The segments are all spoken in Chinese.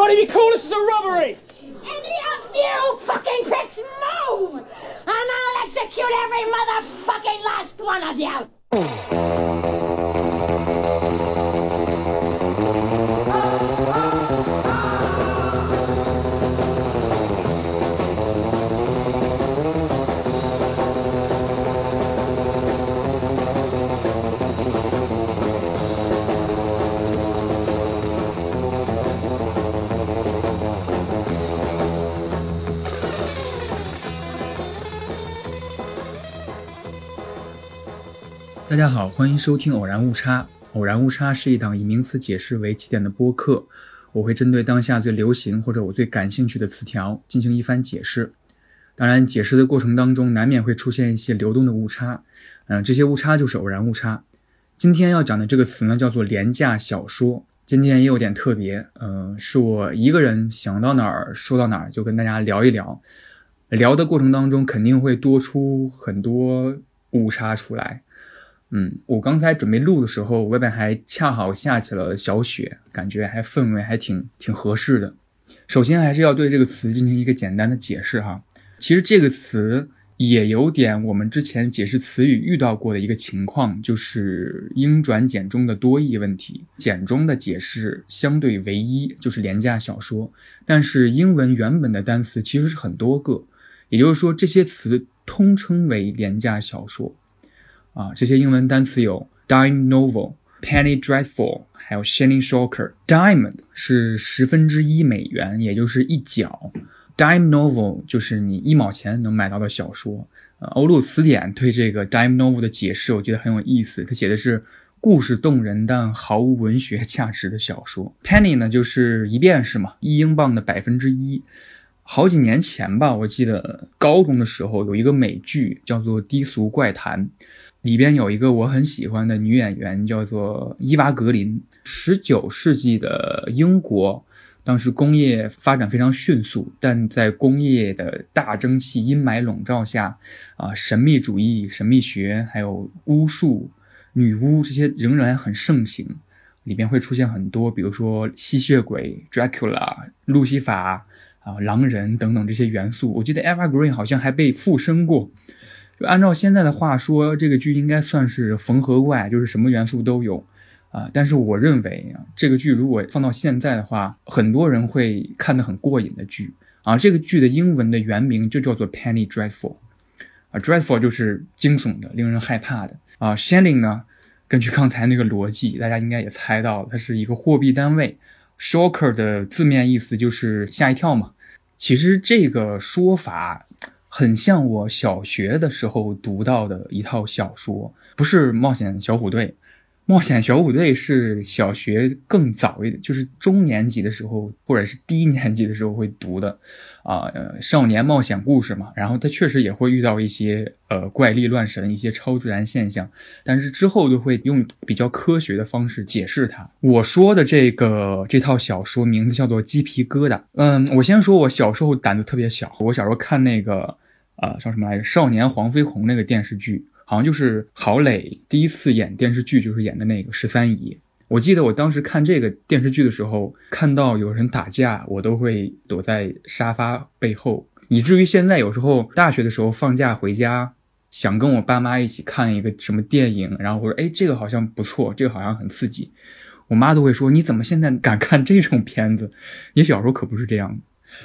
Everybody be cool, this is a robbery! Any of you fucking pricks move! And I'll execute every motherfucking last one of you! 大家好，欢迎收听《偶然误差》。偶然误差是一档以名词解释为起点的播客，我会针对当下最流行或者我最感兴趣的词条进行一番解释。当然，解释的过程当中难免会出现一些流动的误差，嗯、这些误差就是偶然误差。今天要讲的这个词呢，叫做廉价小说。今天也有点特别，嗯、是我一个人想到哪儿说到哪儿，就跟大家聊一聊。聊的过程当中肯定会多出很多误差出来。嗯，我刚才准备录的时候，外边还恰好下起了小雪，感觉还氛围还挺挺合适的。首先还是要对这个词进行一个简单的解释哈。其实这个词也有点我们之前解释词语遇到过的一个情况，就是英转简中的多义问题。简中的解释相对唯一，就是廉价小说，但是英文原本的单词其实是很多个，也就是说这些词通称为廉价小说。啊，这些英文单词有 dime novel、penny dreadful，还有 shilling shocker。dime 是十分之一美元，也就是一角。dime novel 就是你一毛钱能买到的小说。欧陆词典对这个 dime novel 的解释，我觉得很有意思。它写的是故事动人但毫无文学价值的小说。penny 呢，就是一便士嘛，一英镑的百分之一。好几年前吧，我记得高中的时候有一个美剧叫做《低俗怪谈》。里边有一个我很喜欢的女演员，叫做伊娃·格林。十九世纪的英国，当时工业发展非常迅速，但在工业的大蒸汽阴霾笼罩下，啊，神秘主义、神秘学还有巫术、女巫这些仍然很盛行。里边会出现很多，比如说吸血鬼、Dracula、路西法啊、狼人等等这些元素。我记得 Eva Green 好像还被附身过。就按照现在的话说，这个剧应该算是缝合怪，就是什么元素都有啊。但是我认为啊，这个剧如果放到现在的话，很多人会看得很过瘾的剧啊。这个剧的英文的原名就叫做 Penny Dreadful 啊，Dreadful 就是惊悚的、令人害怕的啊。Shilling 呢，根据刚才那个逻辑，大家应该也猜到了，它是一个货币单位。Shocker 的字面意思就是吓一跳嘛。其实这个说法。很像我小学的时候读到的一套小说，不是《冒险小虎队》，《冒险小虎队》是小学更早一点，就是中年级的时候或者是低年级的时候会读的，啊，呃，少年冒险故事嘛。然后他确实也会遇到一些呃怪力乱神、一些超自然现象，但是之后都会用比较科学的方式解释它。我说的这个这套小说名字叫做《鸡皮疙瘩》。嗯，我先说我小时候胆子特别小，我小时候看那个。啊，叫什么来着？少年黄飞鸿那个电视剧，好像就是郝蕾第一次演电视剧，就是演的那个十三姨。我记得我当时看这个电视剧的时候，看到有人打架，我都会躲在沙发背后，以至于现在有时候大学的时候放假回家，想跟我爸妈一起看一个什么电影，然后我说，哎，这个好像不错，这个好像很刺激，我妈都会说，你怎么现在敢看这种片子？你小时候可不是这样。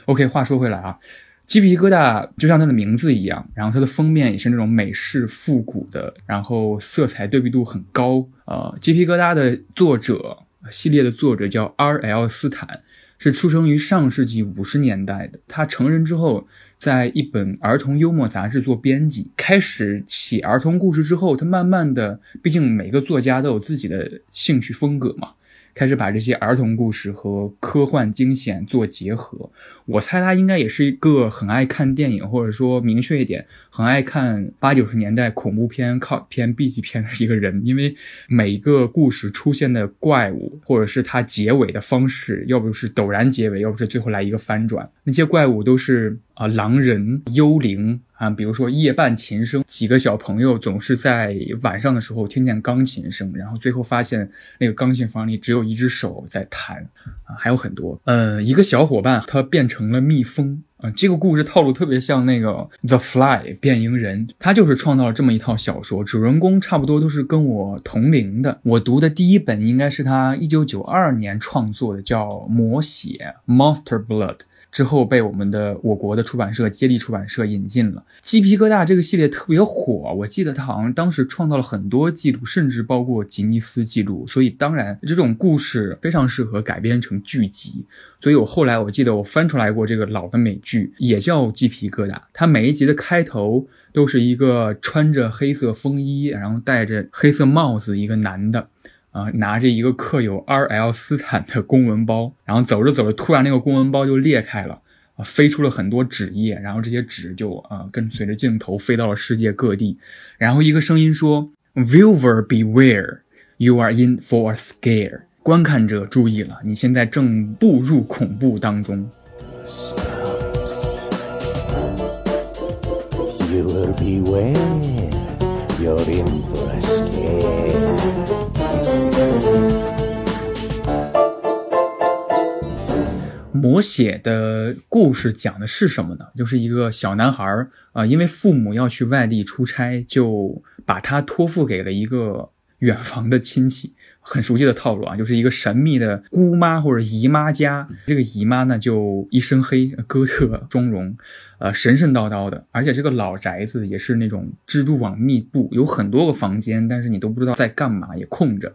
OK，话说回来啊。鸡皮疙瘩就像它的名字一样，然后它的封面也是那种美式复古的，然后色彩对比度很高。呃，鸡皮疙瘩的作者系列的作者叫 R.L. 斯坦，是出生于上世纪五十年代的。他成人之后，在一本儿童幽默杂志做编辑，开始写儿童故事之后，他慢慢的，毕竟每个作家都有自己的兴趣风格嘛。开始把这些儿童故事和科幻惊险做结合，我猜他应该也是一个很爱看电影，或者说明确一点，很爱看八九十年代恐怖片、靠片、B 级片的一个人。因为每一个故事出现的怪物，或者是它结尾的方式，要不就是陡然结尾，要不是最后来一个翻转，那些怪物都是啊，狼人、幽灵啊，比如说夜半琴声，几个小朋友总是在晚上的时候听见钢琴声，然后最后发现那个钢琴房里只有一只手在弹啊，还有很多。嗯，一个小伙伴他变成成了蜜蜂。啊，这个故事套路特别像那个《The Fly》变蝇人，他就是创造了这么一套小说，主人公差不多都是跟我同龄的。我读的第一本应该是他一九九二年创作的，叫《魔血》（Monster Blood）。之后被我们的我国的出版社接力出版社引进了。鸡皮疙瘩这个系列特别火，我记得他好像当时创造了很多记录，甚至包括吉尼斯记录。所以当然这种故事非常适合改编成剧集。所以我后来我记得我翻出来过这个老的美剧，也叫鸡皮疙瘩。它每一集的开头都是一个穿着黑色风衣，然后戴着黑色帽子一个男的。啊，拿着一个刻有 R.L. 斯坦的公文包，然后走着走着，突然那个公文包就裂开了，啊，飞出了很多纸页，然后这些纸就啊跟随着镜头飞到了世界各地，然后一个声音说：“Viewer beware, you are in for a scare。”观看者注意了，你现在正步入恐怖当中。Will beware, you're in for a scare。魔血的故事讲的是什么呢？就是一个小男孩儿啊，因为父母要去外地出差，就把他托付给了一个远房的亲戚。很熟悉的套路啊，就是一个神秘的姑妈或者姨妈家。这个姨妈呢，就一身黑，哥特妆容，呃，神神叨叨的。而且这个老宅子也是那种蜘蛛网密布，有很多个房间，但是你都不知道在干嘛，也空着。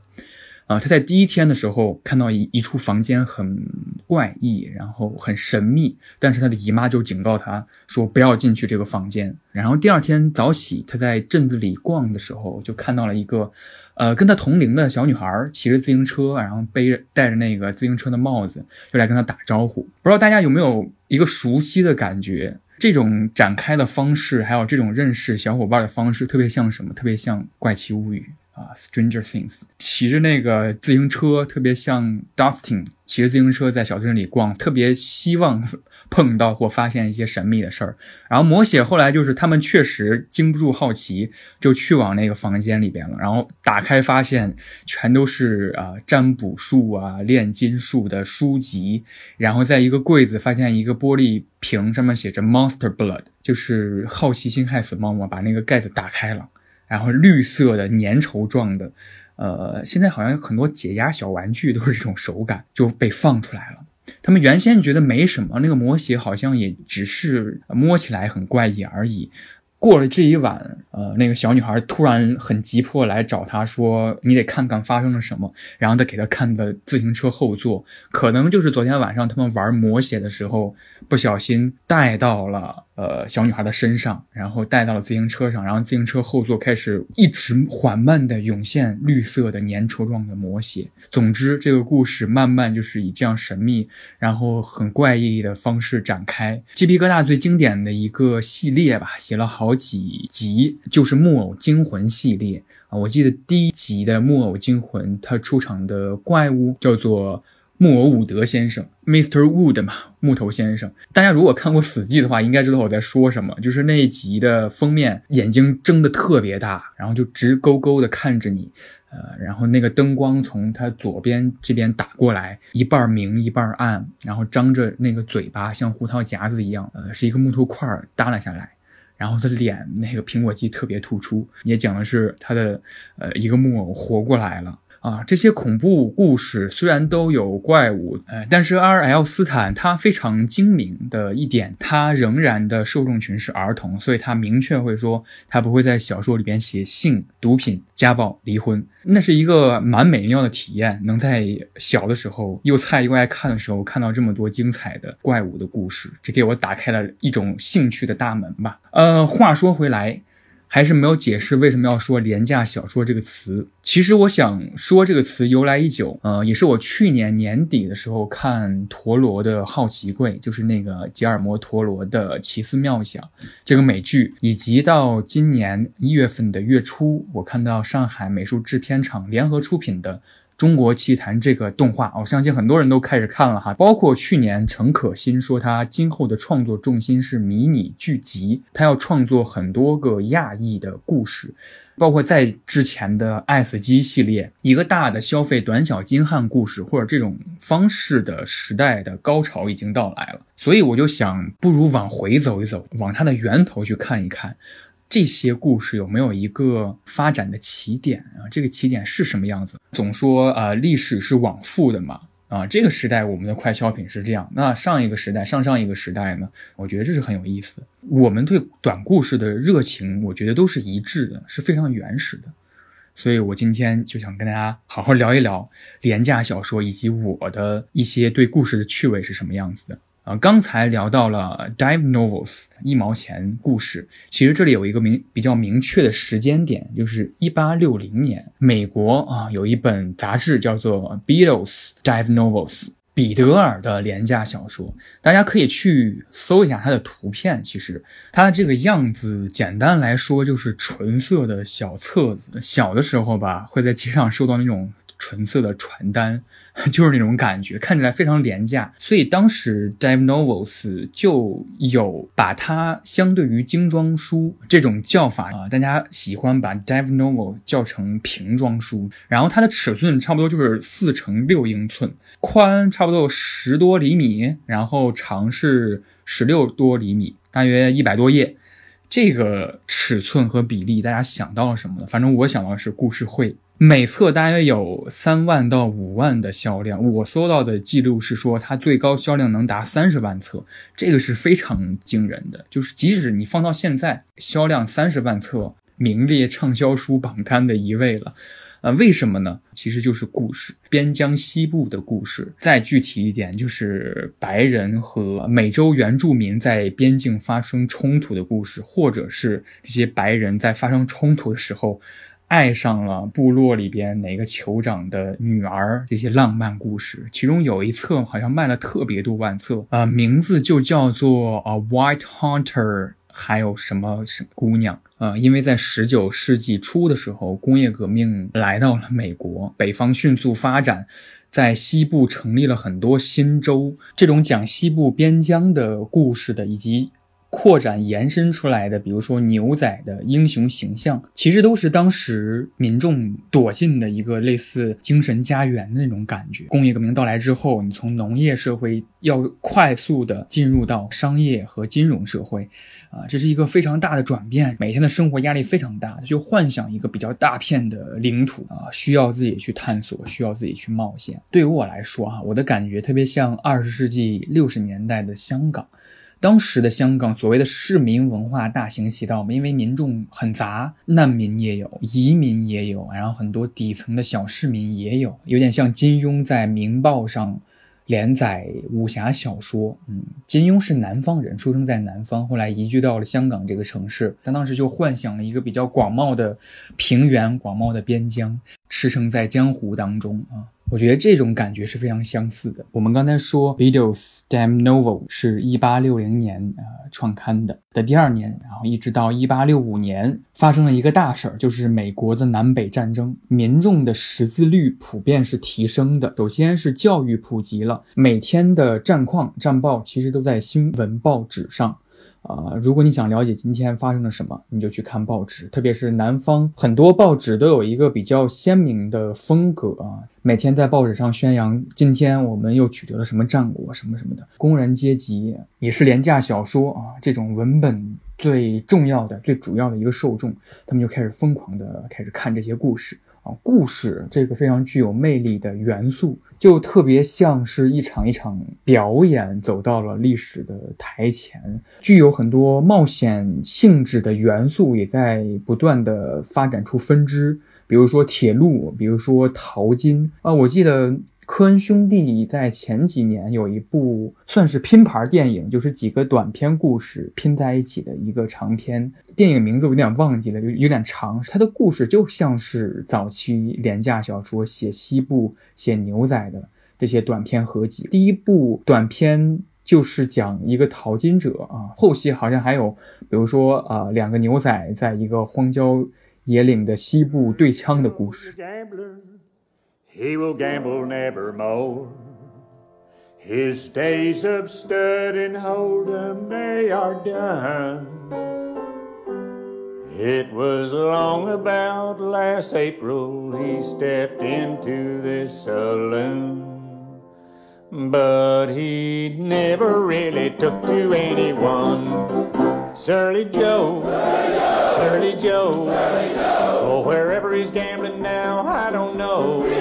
啊，他在第一天的时候看到一一处房间很怪异，然后很神秘，但是他的姨妈就警告他说不要进去这个房间。然后第二天早起，他在镇子里逛的时候，就看到了一个，呃，跟他同龄的小女孩骑着自行车，然后背着戴着那个自行车的帽子，就来跟他打招呼。不知道大家有没有一个熟悉的感觉？这种展开的方式，还有这种认识小伙伴的方式，特别像什么？特别像《怪奇物语》。啊，Stranger Things，骑着那个自行车，特别像 Dustin 骑着自行车在小镇里逛，特别希望 碰到或发现一些神秘的事儿。然后魔血后来就是他们确实经不住好奇，就去往那个房间里边了。然后打开发现全都是啊占卜术啊炼金术的书籍。然后在一个柜子发现一个玻璃瓶，上面写着 Monster Blood，就是好奇心害死猫嘛，把那个盖子打开了。然后绿色的粘稠状的，呃，现在好像有很多解压小玩具都是这种手感，就被放出来了。他们原先觉得没什么，那个魔鞋好像也只是摸起来很怪异而已。过了这一晚，呃，那个小女孩突然很急迫来找他说：“你得看看发生了什么。”然后他给他看的自行车后座，可能就是昨天晚上他们玩魔鞋的时候不小心带到了。呃，小女孩的身上，然后带到了自行车上，然后自行车后座开始一直缓慢的涌现绿色的粘稠状的魔血。总之，这个故事慢慢就是以这样神秘，然后很怪异的方式展开。鸡皮疙瘩最经典的一个系列吧，写了好几集，就是木偶惊魂系列啊。我记得第一集的木偶惊魂，它出场的怪物叫做。木偶伍德先生，Mr. Wood 嘛，木头先生。大家如果看过《死寂》的话，应该知道我在说什么。就是那一集的封面，眼睛睁得特别大，然后就直勾勾的看着你，呃，然后那个灯光从他左边这边打过来，一半明一半暗，然后张着那个嘴巴像胡桃夹子一样，呃，是一个木头块耷拉下来，然后他脸那个苹果肌特别突出，也讲的是他的呃一个木偶活过来了。啊，这些恐怖故事虽然都有怪物，呃，但是 R.L. 斯坦他非常精明的一点，他仍然的受众群是儿童，所以他明确会说，他不会在小说里边写性、毒品、家暴、离婚，那是一个蛮美妙的体验，能在小的时候又菜又爱看的时候看到这么多精彩的怪物的故事，这给我打开了一种兴趣的大门吧。呃，话说回来。还是没有解释为什么要说廉价小说这个词。其实我想说这个词由来已久，呃，也是我去年年底的时候看陀螺的《好奇柜》，就是那个吉尔摩陀螺的《奇思妙想》这个美剧，以及到今年一月份的月初，我看到上海美术制片厂联合出品的。中国奇谭》这个动画，我相信很多人都开始看了哈。包括去年陈可辛说他今后的创作重心是迷你剧集，他要创作很多个亚裔的故事。包括在之前的《爱死机》系列，一个大的消费短小精悍故事，或者这种方式的时代的高潮已经到来了。所以我就想，不如往回走一走，往它的源头去看一看，这些故事有没有一个发展的起点啊？这个起点是什么样子？总说啊，历史是往复的嘛。啊，这个时代我们的快消品是这样，那上一个时代、上上一个时代呢？我觉得这是很有意思的。我们对短故事的热情，我觉得都是一致的，是非常原始的。所以我今天就想跟大家好好聊一聊廉价小说，以及我的一些对故事的趣味是什么样子的。啊，刚才聊到了 Dive Novels 一毛钱故事，其实这里有一个明比较明确的时间点，就是一八六零年，美国啊有一本杂志叫做 Beatles Dive Novels，彼得尔的廉价小说，大家可以去搜一下它的图片。其实它的这个样子，简单来说就是纯色的小册子。小的时候吧，会在街上收到那种。纯色的传单，就是那种感觉，看起来非常廉价。所以当时 Dive Novels 就有把它相对于精装书这种叫法啊，大家喜欢把 Dive Novel 叫成平装书。然后它的尺寸差不多就是四乘六英寸，宽差不多有十多厘米，然后长是十六多厘米，大约一百多页。这个尺寸和比例，大家想到了什么呢？反正我想到的是故事会。每册大约有三万到五万的销量，我搜到的记录是说它最高销量能达三十万册，这个是非常惊人的。就是即使你放到现在，销量三十万册，名列畅销书榜单的一位了。呃，为什么呢？其实就是故事，边疆西部的故事。再具体一点，就是白人和美洲原住民在边境发生冲突的故事，或者是这些白人在发生冲突的时候。爱上了部落里边哪个酋长的女儿，这些浪漫故事，其中有一册好像卖了特别多万册，呃，名字就叫做啊 White Hunter，还有什么什么姑娘，呃，因为在十九世纪初的时候，工业革命来到了美国，北方迅速发展，在西部成立了很多新州，这种讲西部边疆的故事的，以及。扩展延伸出来的，比如说牛仔的英雄形象，其实都是当时民众躲进的一个类似精神家园的那种感觉。工业革命到来之后，你从农业社会要快速的进入到商业和金融社会，啊，这是一个非常大的转变。每天的生活压力非常大，就幻想一个比较大片的领土啊，需要自己去探索，需要自己去冒险。对于我来说啊，我的感觉特别像二十世纪六十年代的香港。当时的香港所谓的市民文化大行其道嘛，因为民众很杂，难民也有，移民也有，然后很多底层的小市民也有，有点像金庸在《明报》上连载武侠小说。嗯，金庸是南方人，出生在南方，后来移居到了香港这个城市，他当时就幻想了一个比较广袤的平原、广袤的边疆，驰骋在江湖当中啊。我觉得这种感觉是非常相似的。我们刚才说《Beatles Damn Novel》是一八六零年呃创刊的的第二年，然后一直到一八六五年发生了一个大事儿，就是美国的南北战争，民众的识字率普遍是提升的。首先是教育普及了，每天的战况战报其实都在新闻报纸上。啊，如果你想了解今天发生了什么，你就去看报纸，特别是南方很多报纸都有一个比较鲜明的风格啊，每天在报纸上宣扬今天我们又取得了什么战果什么什么的。工人阶级也是廉价小说啊，这种文本最重要的、最主要的一个受众，他们就开始疯狂的开始看这些故事。故事这个非常具有魅力的元素，就特别像是一场一场表演走到了历史的台前，具有很多冒险性质的元素也在不断的发展出分支，比如说铁路，比如说淘金啊，我记得。科恩兄弟在前几年有一部算是拼盘电影，就是几个短篇故事拼在一起的一个长篇电影，名字我有点忘记了，就有点长。它的故事就像是早期廉价小说写西部、写牛仔的这些短篇合集。第一部短篇就是讲一个淘金者啊，后期好像还有，比如说啊，两个牛仔在一个荒郊野岭的西部对枪的故事。He will gamble nevermore. His days of stud and hold'em, they are done. It was long about last April he stepped into this saloon. But he never really took to anyone. Surly Joe, Surly Joe, oh, wherever he's gambling now, I don't know.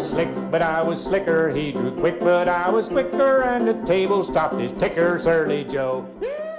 Was slick, but I was slicker. He drew quick, but I was quicker. And the table stopped his ticker, Surly Joe.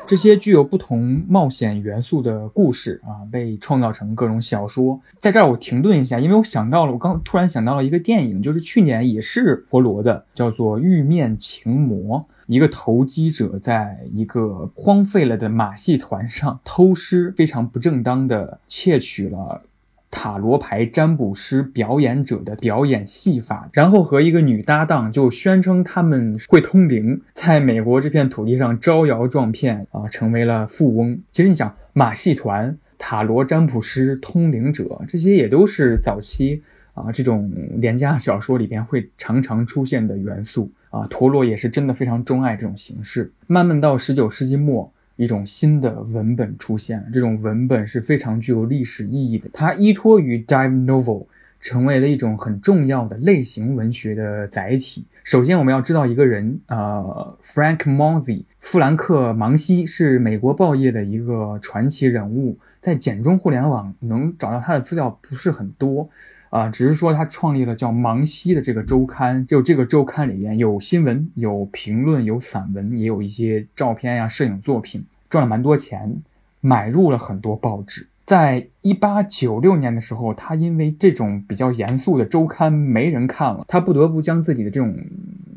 这些具有不同冒险元素的故事啊，被创造成各种小说。在这儿我停顿一下，因为我想到了，我刚突然想到了一个电影，就是去年也是陀螺的，叫做《玉面情魔》。一个投机者在一个荒废了的马戏团上偷师，非常不正当的窃取了。塔罗牌占卜师表演者的表演戏法，然后和一个女搭档就宣称他们会通灵，在美国这片土地上招摇撞骗啊，成为了富翁。其实你想，马戏团、塔罗占卜师、通灵者，这些也都是早期啊这种廉价小说里边会常常出现的元素啊。陀螺也是真的非常钟爱这种形式。慢慢到十九世纪末。一种新的文本出现，这种文本是非常具有历史意义的。它依托于 dive novel，成为了一种很重要的类型文学的载体。首先，我们要知道一个人，呃，Frank Monzi，富兰克·芒西是美国报业的一个传奇人物，在简中互联网能找到他的资料不是很多。啊，只是说他创立了叫《芒西》的这个周刊，就这个周刊里面有新闻、有评论、有散文，也有一些照片呀、摄影作品，赚了蛮多钱，买入了很多报纸。在一八九六年的时候，他因为这种比较严肃的周刊没人看了，他不得不将自己的这种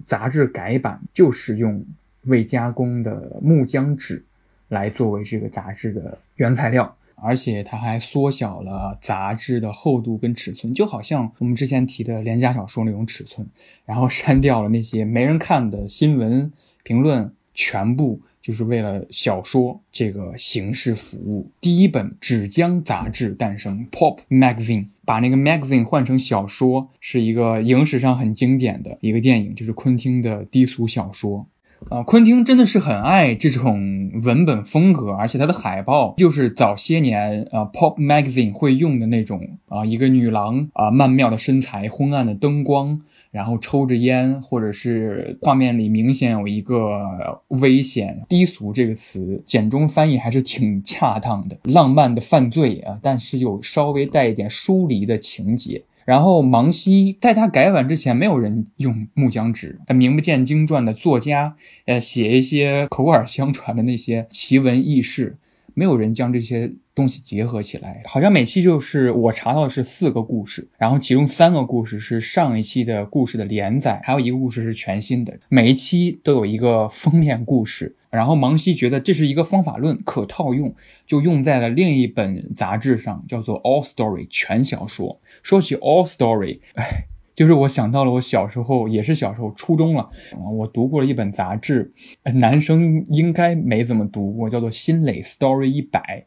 杂志改版，就是用未加工的木浆纸来作为这个杂志的原材料。而且它还缩小了杂志的厚度跟尺寸，就好像我们之前提的廉价小说那种尺寸，然后删掉了那些没人看的新闻评论，全部就是为了小说这个形式服务。第一本纸浆杂志诞生，Pop Magazine，把那个 Magazine 换成小说，是一个影史上很经典的一个电影，就是昆汀的低俗小说。啊，昆汀真的是很爱这种文本风格，而且他的海报就是早些年啊，Pop Magazine 会用的那种啊，一个女郎啊，曼妙的身材，昏暗的灯光，然后抽着烟，或者是画面里明显有一个危险、低俗这个词，简中翻译还是挺恰当的，浪漫的犯罪啊，但是又稍微带一点疏离的情节。然后芒西在他改版之前，没有人用木浆纸。名不见经传的作家，呃，写一些口耳相传的那些奇闻异事，没有人将这些。东西结合起来，好像每期就是我查到的是四个故事，然后其中三个故事是上一期的故事的连载，还有一个故事是全新的。每一期都有一个封面故事，然后芒西觉得这是一个方法论，可套用，就用在了另一本杂志上，叫做 All Story 全小说。说起 All Story，哎。就是我想到了我小时候，也是小时候初中了，我读过了一本杂志，男生应该没怎么读过，叫做《新蕾 Story 一百》。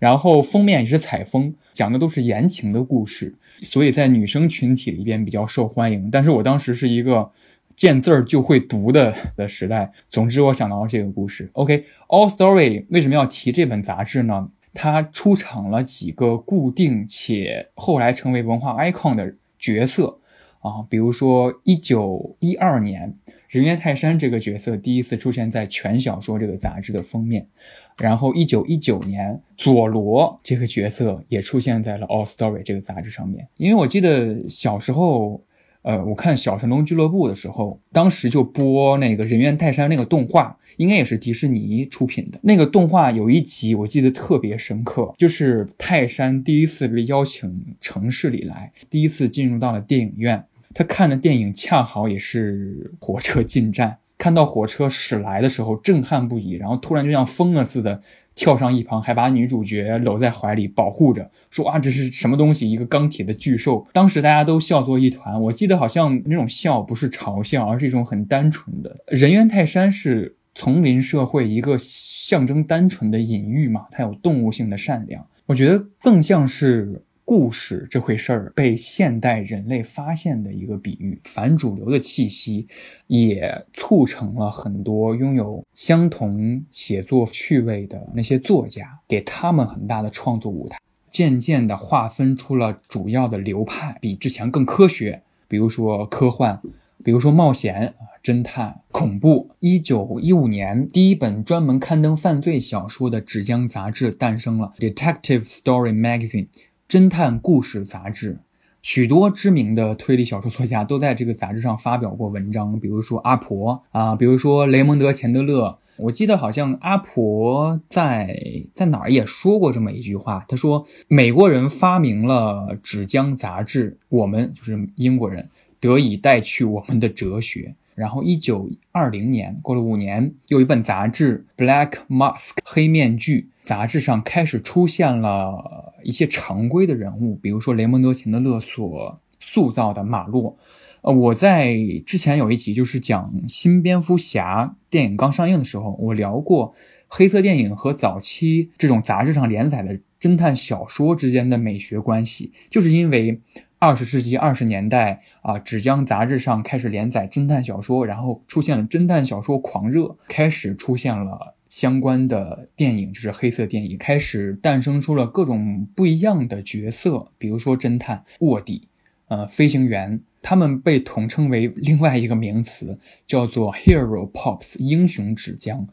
然后封面也是采风，讲的都是言情的故事，所以在女生群体里边比较受欢迎。但是我当时是一个见字儿就会读的的时代。总之，我想到了这个故事。OK，All Story 为什么要提这本杂志呢？它出场了几个固定且后来成为文化 icon 的角色啊，比如说一九一二年。人猿泰山这个角色第一次出现在全小说这个杂志的封面，然后一九一九年，佐罗这个角色也出现在了 All Story 这个杂志上面。因为我记得小时候，呃，我看小神龙俱乐部的时候，当时就播那个人猿泰山那个动画，应该也是迪士尼出品的那个动画。有一集我记得特别深刻，就是泰山第一次被邀请城市里来，第一次进入到了电影院。他看的电影恰好也是火车进站，看到火车驶来的时候震撼不已，然后突然就像疯了似的跳上一旁，还把女主角搂在怀里保护着，说啊这是什么东西？一个钢铁的巨兽。当时大家都笑作一团。我记得好像那种笑不是嘲笑，而是一种很单纯的。人猿泰山是丛林社会一个象征单纯的隐喻嘛，它有动物性的善良。我觉得更像是。故事这回事儿被现代人类发现的一个比喻，反主流的气息也促成了很多拥有相同写作趣味的那些作家，给他们很大的创作舞台，渐渐地划分出了主要的流派，比之前更科学，比如说科幻。比如说冒险啊、侦探、恐怖。一九一五年，第一本专门刊登犯罪小说的纸浆杂志诞生了，《Detective Story Magazine》侦探故事杂志。许多知名的推理小说作家都在这个杂志上发表过文章，比如说阿婆啊，比如说雷蒙德·钱德勒。我记得好像阿婆在在哪儿也说过这么一句话，他说：“美国人发明了纸浆杂志，我们就是英国人。”得以带去我们的哲学。然后，一九二零年过了五年，有一本杂志《Black Mask》黑面具杂志上开始出现了一些常规的人物，比如说雷蒙德·钱德勒所塑造的马洛。呃，我在之前有一集就是讲新蝙蝠侠电影刚上映的时候，我聊过黑色电影和早期这种杂志上连载的侦探小说之间的美学关系，就是因为。二十世纪二十年代啊，纸浆杂志上开始连载侦探小说，然后出现了侦探小说狂热，开始出现了相关的电影，就是黑色电影，开始诞生出了各种不一样的角色，比如说侦探、卧底、呃飞行员，他们被统称为另外一个名词，叫做 Hero Pops，英雄纸浆，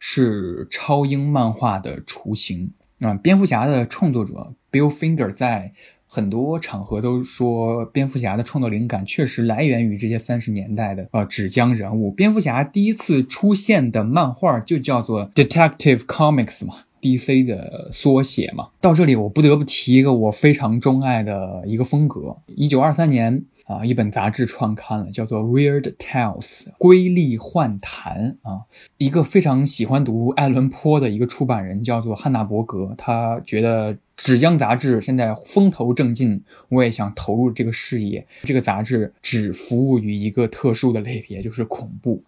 是超英漫画的雏形啊。蝙蝠侠的创作者 Bill Finger 在。很多场合都说，蝙蝠侠的创作灵感确实来源于这些三十年代的呃纸浆人物。蝙蝠侠第一次出现的漫画就叫做 Detective Comics 嘛，DC 的缩写嘛。到这里，我不得不提一个我非常钟爱的一个风格。一九二三年啊，一本杂志创刊了，叫做 Weird Tales 瑰丽幻谈啊。一个非常喜欢读爱伦坡的一个出版人叫做汉娜伯格，他觉得。纸浆杂志现在风头正劲，我也想投入这个事业。这个杂志只服务于一个特殊的类别，就是恐怖。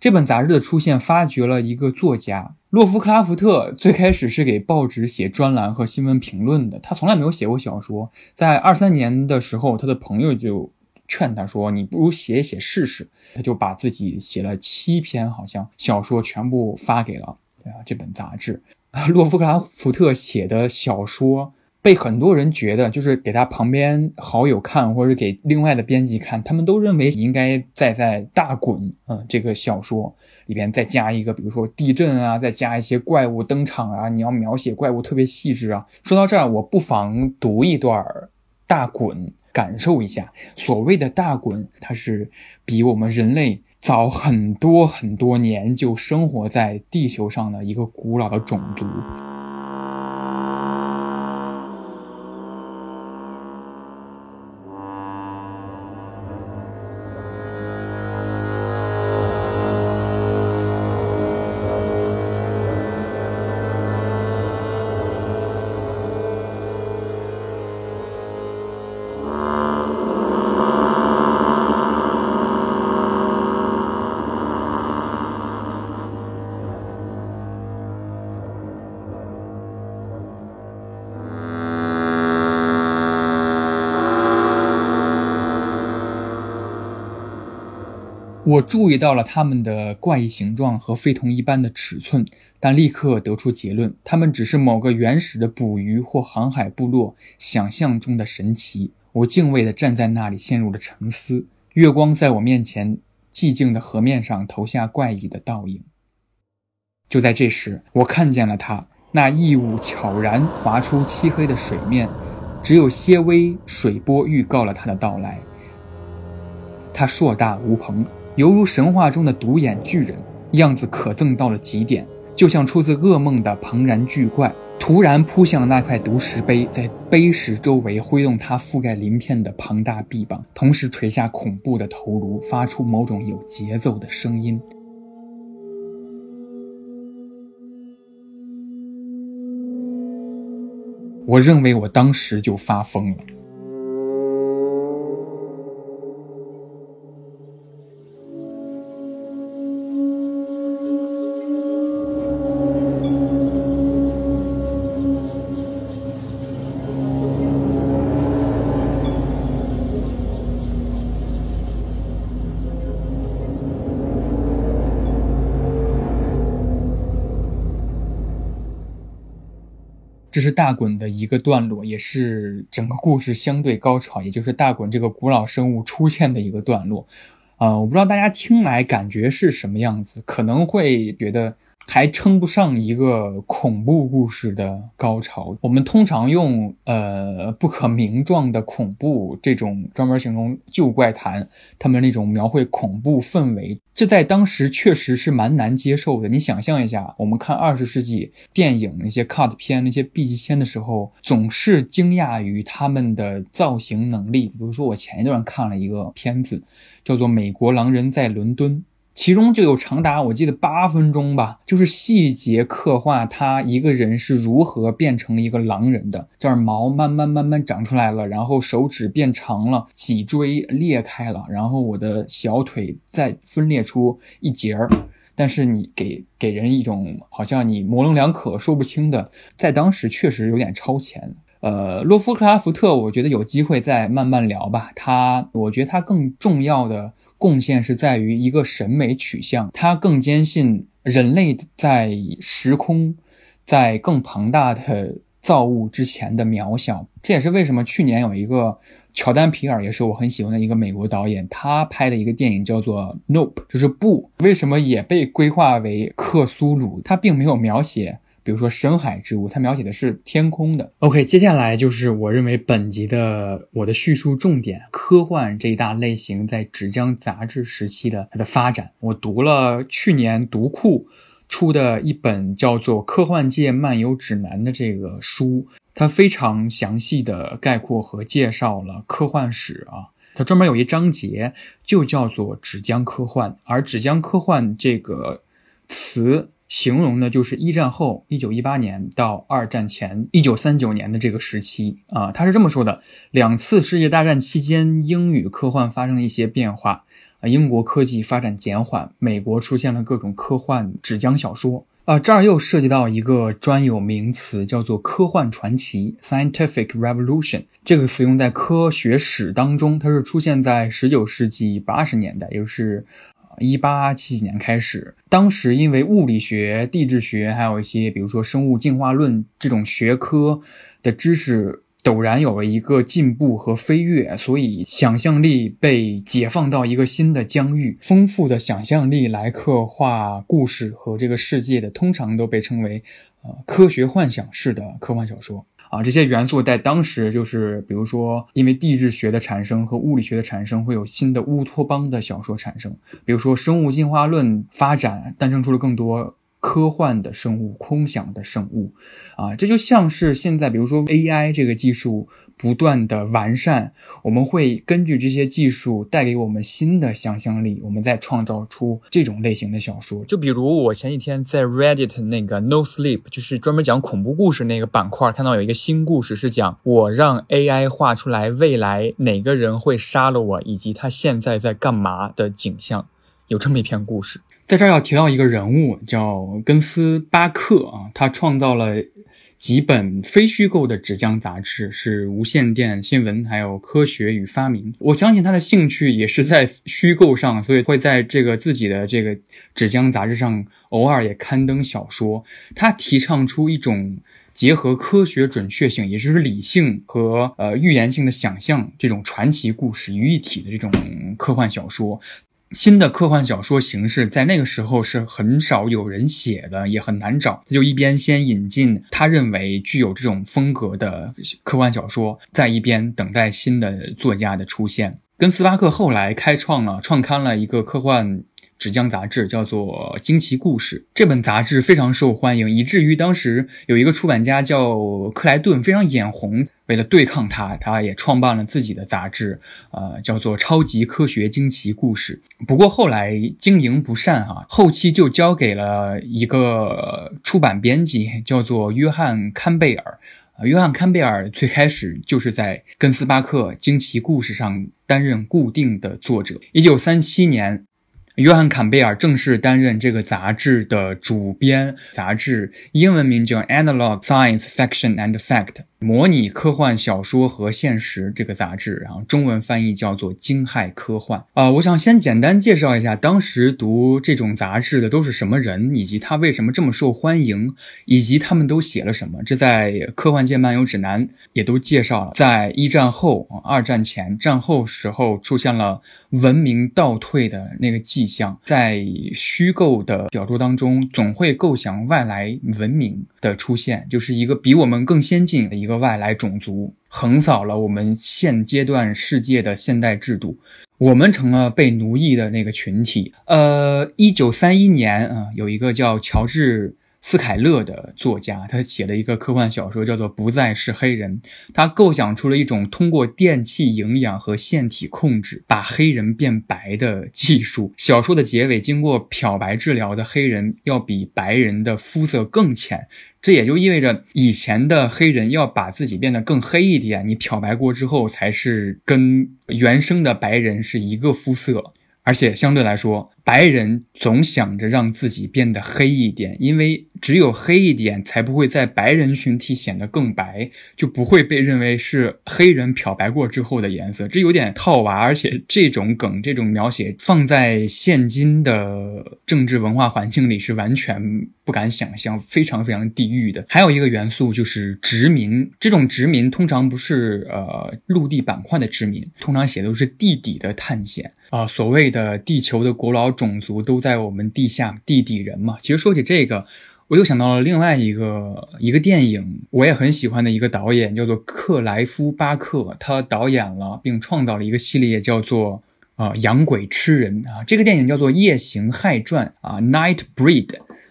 这本杂志的出现，发掘了一个作家洛夫克拉夫特。最开始是给报纸写专栏和新闻评论的，他从来没有写过小说。在二三年的时候，他的朋友就劝他说：“你不如写一写试试。”他就把自己写了七篇，好像小说全部发给了啊这本杂志。洛夫克拉夫特写的小说被很多人觉得，就是给他旁边好友看，或者给另外的编辑看，他们都认为应该再在大滚嗯这个小说里边再加一个，比如说地震啊，再加一些怪物登场啊，你要描写怪物特别细致啊。说到这儿，我不妨读一段大滚，感受一下所谓的大滚，它是比我们人类。早很多很多年就生活在地球上的一个古老的种族。我注意到了它们的怪异形状和非同一般的尺寸，但立刻得出结论：它们只是某个原始的捕鱼或航海部落想象中的神奇。我敬畏地站在那里，陷入了沉思。月光在我面前寂静的河面上投下怪异的倒影。就在这时，我看见了它，那异物悄然划出漆黑的水面，只有些微水波预告了它的到来。它硕大无朋。犹如神话中的独眼巨人，样子可憎到了极点，就像出自噩梦的庞然巨怪，突然扑向那块毒石碑，在碑石周围挥动它覆盖鳞片的庞大臂膀，同时垂下恐怖的头颅，发出某种有节奏的声音。我认为我当时就发疯了。大滚的一个段落，也是整个故事相对高潮，也就是大滚这个古老生物出现的一个段落。啊，我不知道大家听来感觉是什么样子，可能会觉得。还称不上一个恐怖故事的高潮。我们通常用“呃不可名状的恐怖”这种专门形容旧怪谈，他们那种描绘恐怖氛围，这在当时确实是蛮难接受的。你想象一下，我们看二十世纪电影那些 cut 片、那些 B 级片的时候，总是惊讶于他们的造型能力。比如说，我前一段看了一个片子，叫做《美国狼人在伦敦》。其中就有长达我记得八分钟吧，就是细节刻画他一个人是如何变成一个狼人的，这儿毛慢慢慢慢长出来了，然后手指变长了，脊椎裂开了，然后我的小腿再分裂出一截儿，但是你给给人一种好像你模棱两可说不清的，在当时确实有点超前。呃，洛夫克拉福特，我觉得有机会再慢慢聊吧。他，我觉得他更重要的。贡献是在于一个审美取向，他更坚信人类在时空，在更庞大的造物之前的渺小。这也是为什么去年有一个乔丹皮尔，也是我很喜欢的一个美国导演，他拍的一个电影叫做《Nope》，就是不，为什么也被规划为克苏鲁？他并没有描写。比如说深海之物，它描写的是天空的。OK，接下来就是我认为本集的我的叙述重点——科幻这一大类型在纸浆杂志时期的它的发展。我读了去年读库出的一本叫做《科幻界漫游指南》的这个书，它非常详细的概括和介绍了科幻史啊。它专门有一章节就叫做“纸浆科幻”，而“纸浆科幻”这个词。形容的就是一战后一九一八年到二战前一九三九年的这个时期啊，他是这么说的：两次世界大战期间，英语科幻发生了一些变化啊，英国科技发展减缓，美国出现了各种科幻纸浆小说啊。这儿又涉及到一个专有名词，叫做科幻传奇 （scientific revolution）。这个词用在科学史当中，它是出现在十九世纪八十年代，也就是。一八七几年开始，当时因为物理学、地质学，还有一些比如说生物进化论这种学科的知识陡然有了一个进步和飞跃，所以想象力被解放到一个新的疆域。丰富的想象力来刻画故事和这个世界的，通常都被称为呃科学幻想式的科幻小说。啊，这些元素在当时就是，比如说，因为地质学的产生和物理学的产生，会有新的乌托邦的小说产生。比如说，生物进化论发展，诞生出了更多科幻的生物、空想的生物。啊，这就像是现在，比如说 AI 这个技术。不断的完善，我们会根据这些技术带给我们新的想象力，我们再创造出这种类型的小说。就比如我前几天在 Reddit 那个 No Sleep，就是专门讲恐怖故事那个板块，看到有一个新故事，是讲我让 AI 画出来未来哪个人会杀了我，以及他现在在干嘛的景象，有这么一篇故事。在这儿要提到一个人物，叫根斯巴克啊，他创造了。几本非虚构的纸浆杂志是无线电新闻，还有科学与发明。我相信他的兴趣也是在虚构上，所以会在这个自己的这个纸浆杂志上偶尔也刊登小说。他提倡出一种结合科学准确性，也就是理性和呃预言性的想象这种传奇故事于一体的这种科幻小说。新的科幻小说形式在那个时候是很少有人写的，也很难找。他就一边先引进他认为具有这种风格的科幻小说，在一边等待新的作家的出现。跟斯巴克后来开创了创刊了一个科幻。纸浆杂志叫做《惊奇故事》，这本杂志非常受欢迎，以至于当时有一个出版家叫克莱顿，非常眼红。为了对抗他，他也创办了自己的杂志，呃，叫做《超级科学惊奇故事》。不过后来经营不善，哈，后期就交给了一个出版编辑，叫做约翰坎贝尔。啊，约翰坎贝尔最开始就是在根斯巴克《惊奇故事》上担任固定的作者。一九三七年。约翰·坎贝尔正式担任这个杂志的主编。杂志英文名叫《Analog Science Fiction and Fact》，模拟科幻小说和现实这个杂志，然后中文翻译叫做《惊骇科幻》啊。我想先简单介绍一下，当时读这种杂志的都是什么人，以及他为什么这么受欢迎，以及他们都写了什么。这在《科幻界漫游指南》也都介绍了。在一战后、二战前、战后时候，出现了文明倒退的那个迹象，在虚构的角度当中，总会构想外来文明的出现，就是一个比我们更先进的一一个。外来种族横扫了我们现阶段世界的现代制度，我们成了被奴役的那个群体。呃，一九三一年啊，有一个叫乔治。斯凯勒的作家，他写了一个科幻小说，叫做《不再是黑人》。他构想出了一种通过电气营养和腺体控制，把黑人变白的技术。小说的结尾，经过漂白治疗的黑人要比白人的肤色更浅，这也就意味着以前的黑人要把自己变得更黑一点，你漂白过之后才是跟原生的白人是一个肤色，而且相对来说。白人总想着让自己变得黑一点，因为只有黑一点，才不会在白人群体显得更白，就不会被认为是黑人漂白过之后的颜色。这有点套娃，而且这种梗、这种描写放在现今的政治文化环境里是完全不敢想象，非常非常地狱的。还有一个元素就是殖民，这种殖民通常不是呃陆地板块的殖民，通常写的都是地底的探险啊，所谓的地球的古老。种族都在我们地下地底人嘛。其实说起这个，我又想到了另外一个一个电影，我也很喜欢的一个导演，叫做克莱夫·巴克，他导演了并创造了一个系列，叫做啊养鬼吃人啊。这个电影叫做《夜行骇传》啊，《Night Breed》。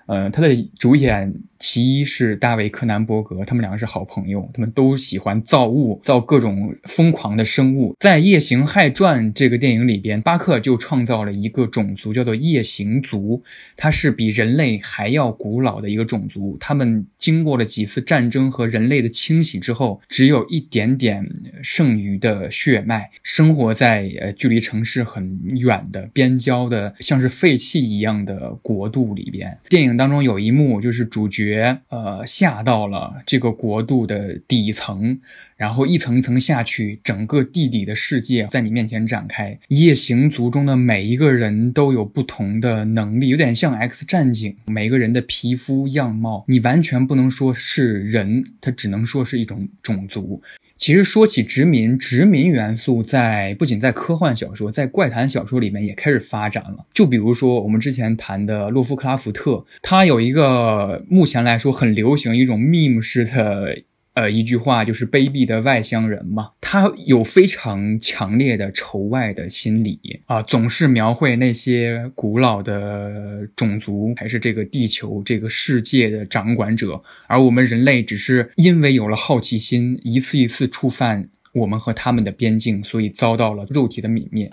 呃，他的主演。其一是大卫·柯南伯格，他们两个是好朋友，他们都喜欢造物，造各种疯狂的生物。在《夜行骇传》这个电影里边，巴克就创造了一个种族，叫做夜行族，它是比人类还要古老的一个种族。他们经过了几次战争和人类的清洗之后，只有一点点剩余的血脉，生活在呃距离城市很远的边郊的，像是废弃一样的国度里边。电影当中有一幕就是主角。呃，下到了这个国度的底层，然后一层一层下去，整个地底的世界在你面前展开。夜行族中的每一个人都有不同的能力，有点像 X 战警。每个人的皮肤样貌，你完全不能说是人，它只能说是一种种族。其实说起殖民，殖民元素在不仅在科幻小说，在怪谈小说里面也开始发展了。就比如说我们之前谈的洛夫克拉福特，他有一个目前来说很流行一种 meme 式的。呃，一句话就是卑鄙的外乡人嘛，他有非常强烈的仇外的心理啊，总是描绘那些古老的种族还是这个地球这个世界的掌管者，而我们人类只是因为有了好奇心，一次一次触犯我们和他们的边境，所以遭到了肉体的泯灭。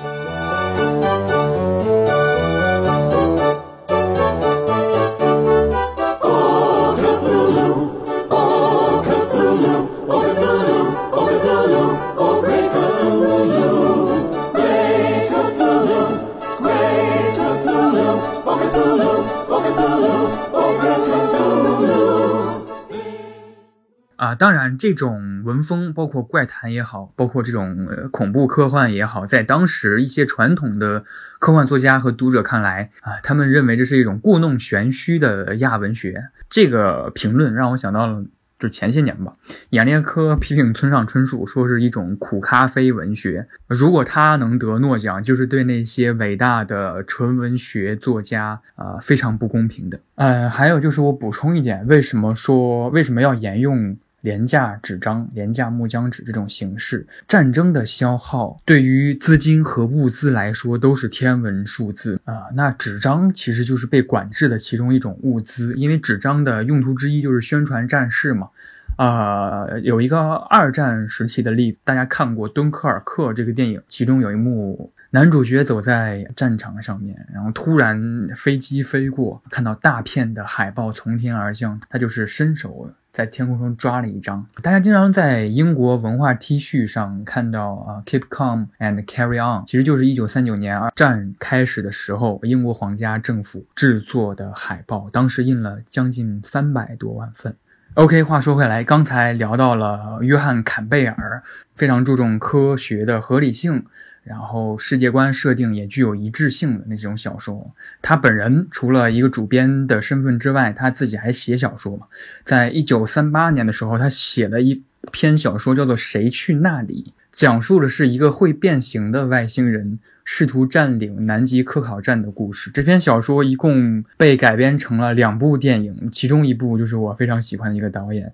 当然，这种文风，包括怪谈也好，包括这种恐怖科幻也好，在当时一些传统的科幻作家和读者看来啊，他们认为这是一种故弄玄虚的亚文学。这个评论让我想到了，就前些年吧，演列科批评村上春树，说是一种苦咖啡文学。如果他能得诺奖，就是对那些伟大的纯文学作家啊非常不公平的。嗯，还有就是我补充一点，为什么说为什么要沿用？廉价纸张、廉价木浆纸这种形式，战争的消耗对于资金和物资来说都是天文数字啊。那纸张其实就是被管制的其中一种物资，因为纸张的用途之一就是宣传战事嘛。啊，有一个二战时期的例子，大家看过《敦刻尔克》这个电影，其中有一幕，男主角走在战场上面，然后突然飞机飞过，看到大片的海报从天而降，他就是伸手。在天空中抓了一张，大家经常在英国文化 T 恤上看到啊，Keep calm and carry on，其实就是一九三九年二战开始的时候，英国皇家政府制作的海报，当时印了将近三百多万份。OK，话说回来，刚才聊到了约翰·坎贝尔，非常注重科学的合理性，然后世界观设定也具有一致性的那种小说。他本人除了一个主编的身份之外，他自己还写小说嘛。在一九三八年的时候，他写了一篇小说，叫做《谁去那里》，讲述的是一个会变形的外星人。试图占领南极科考站的故事。这篇小说一共被改编成了两部电影，其中一部就是我非常喜欢的一个导演，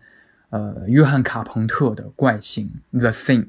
呃，约翰卡彭特的《怪形》The Thing。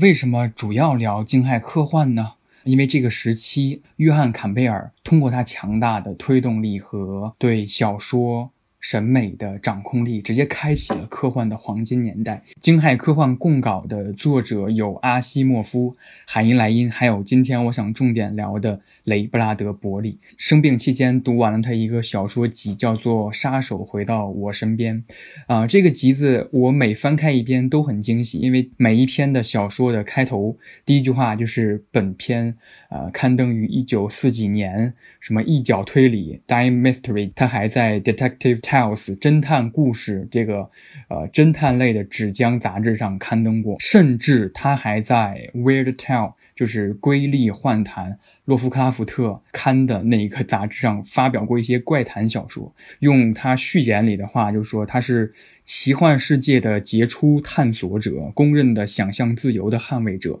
为什么主要聊惊骇科幻呢？因为这个时期，约翰·坎贝尔通过他强大的推动力和对小说。审美的掌控力直接开启了科幻的黄金年代。惊骇科幻共稿的作者有阿西莫夫、海因莱因，还有今天我想重点聊的雷布拉德伯里。生病期间读完了他一个小说集，叫做《杀手回到我身边》。啊，这个集子我每翻开一篇都很惊喜，因为每一篇的小说的开头第一句话就是本篇，呃，刊登于一九四几年，什么一角推理 （Die Mystery），他还在 Detective。Tales 侦探故事这个呃侦探类的纸浆杂志上刊登过，甚至他还在 Weird Tale 就是瑰丽幻谈洛夫克福特刊的那一个杂志上发表过一些怪谈小说。用他序言里的话就说他是奇幻世界的杰出探索者，公认的想象自由的捍卫者，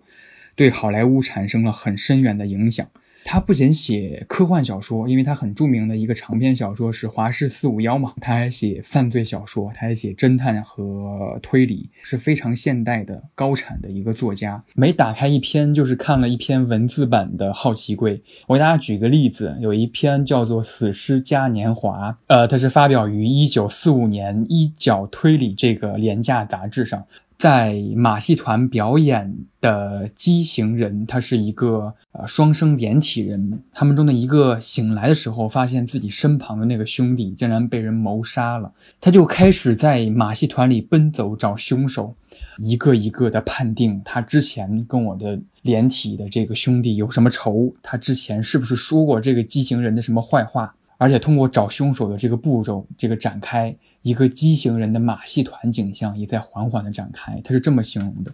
对好莱坞产生了很深远的影响。他不仅写科幻小说，因为他很著名的一个长篇小说是《华氏四五幺》嘛，他还写犯罪小说，他还写侦探和推理，是非常现代的高产的一个作家。每打开一篇，就是看了一篇文字版的《好奇柜》。我给大家举个例子，有一篇叫做《死尸嘉年华》，呃，它是发表于一九四五年《一角推理》这个廉价杂志上。在马戏团表演的畸形人，他是一个呃双生连体人。他们中的一个醒来的时候，发现自己身旁的那个兄弟竟然被人谋杀了。他就开始在马戏团里奔走找凶手，一个一个的判定他之前跟我的连体的这个兄弟有什么仇，他之前是不是说过这个畸形人的什么坏话。而且通过找凶手的这个步骤，这个展开。一个畸形人的马戏团景象也在缓缓地展开。他是这么形容的：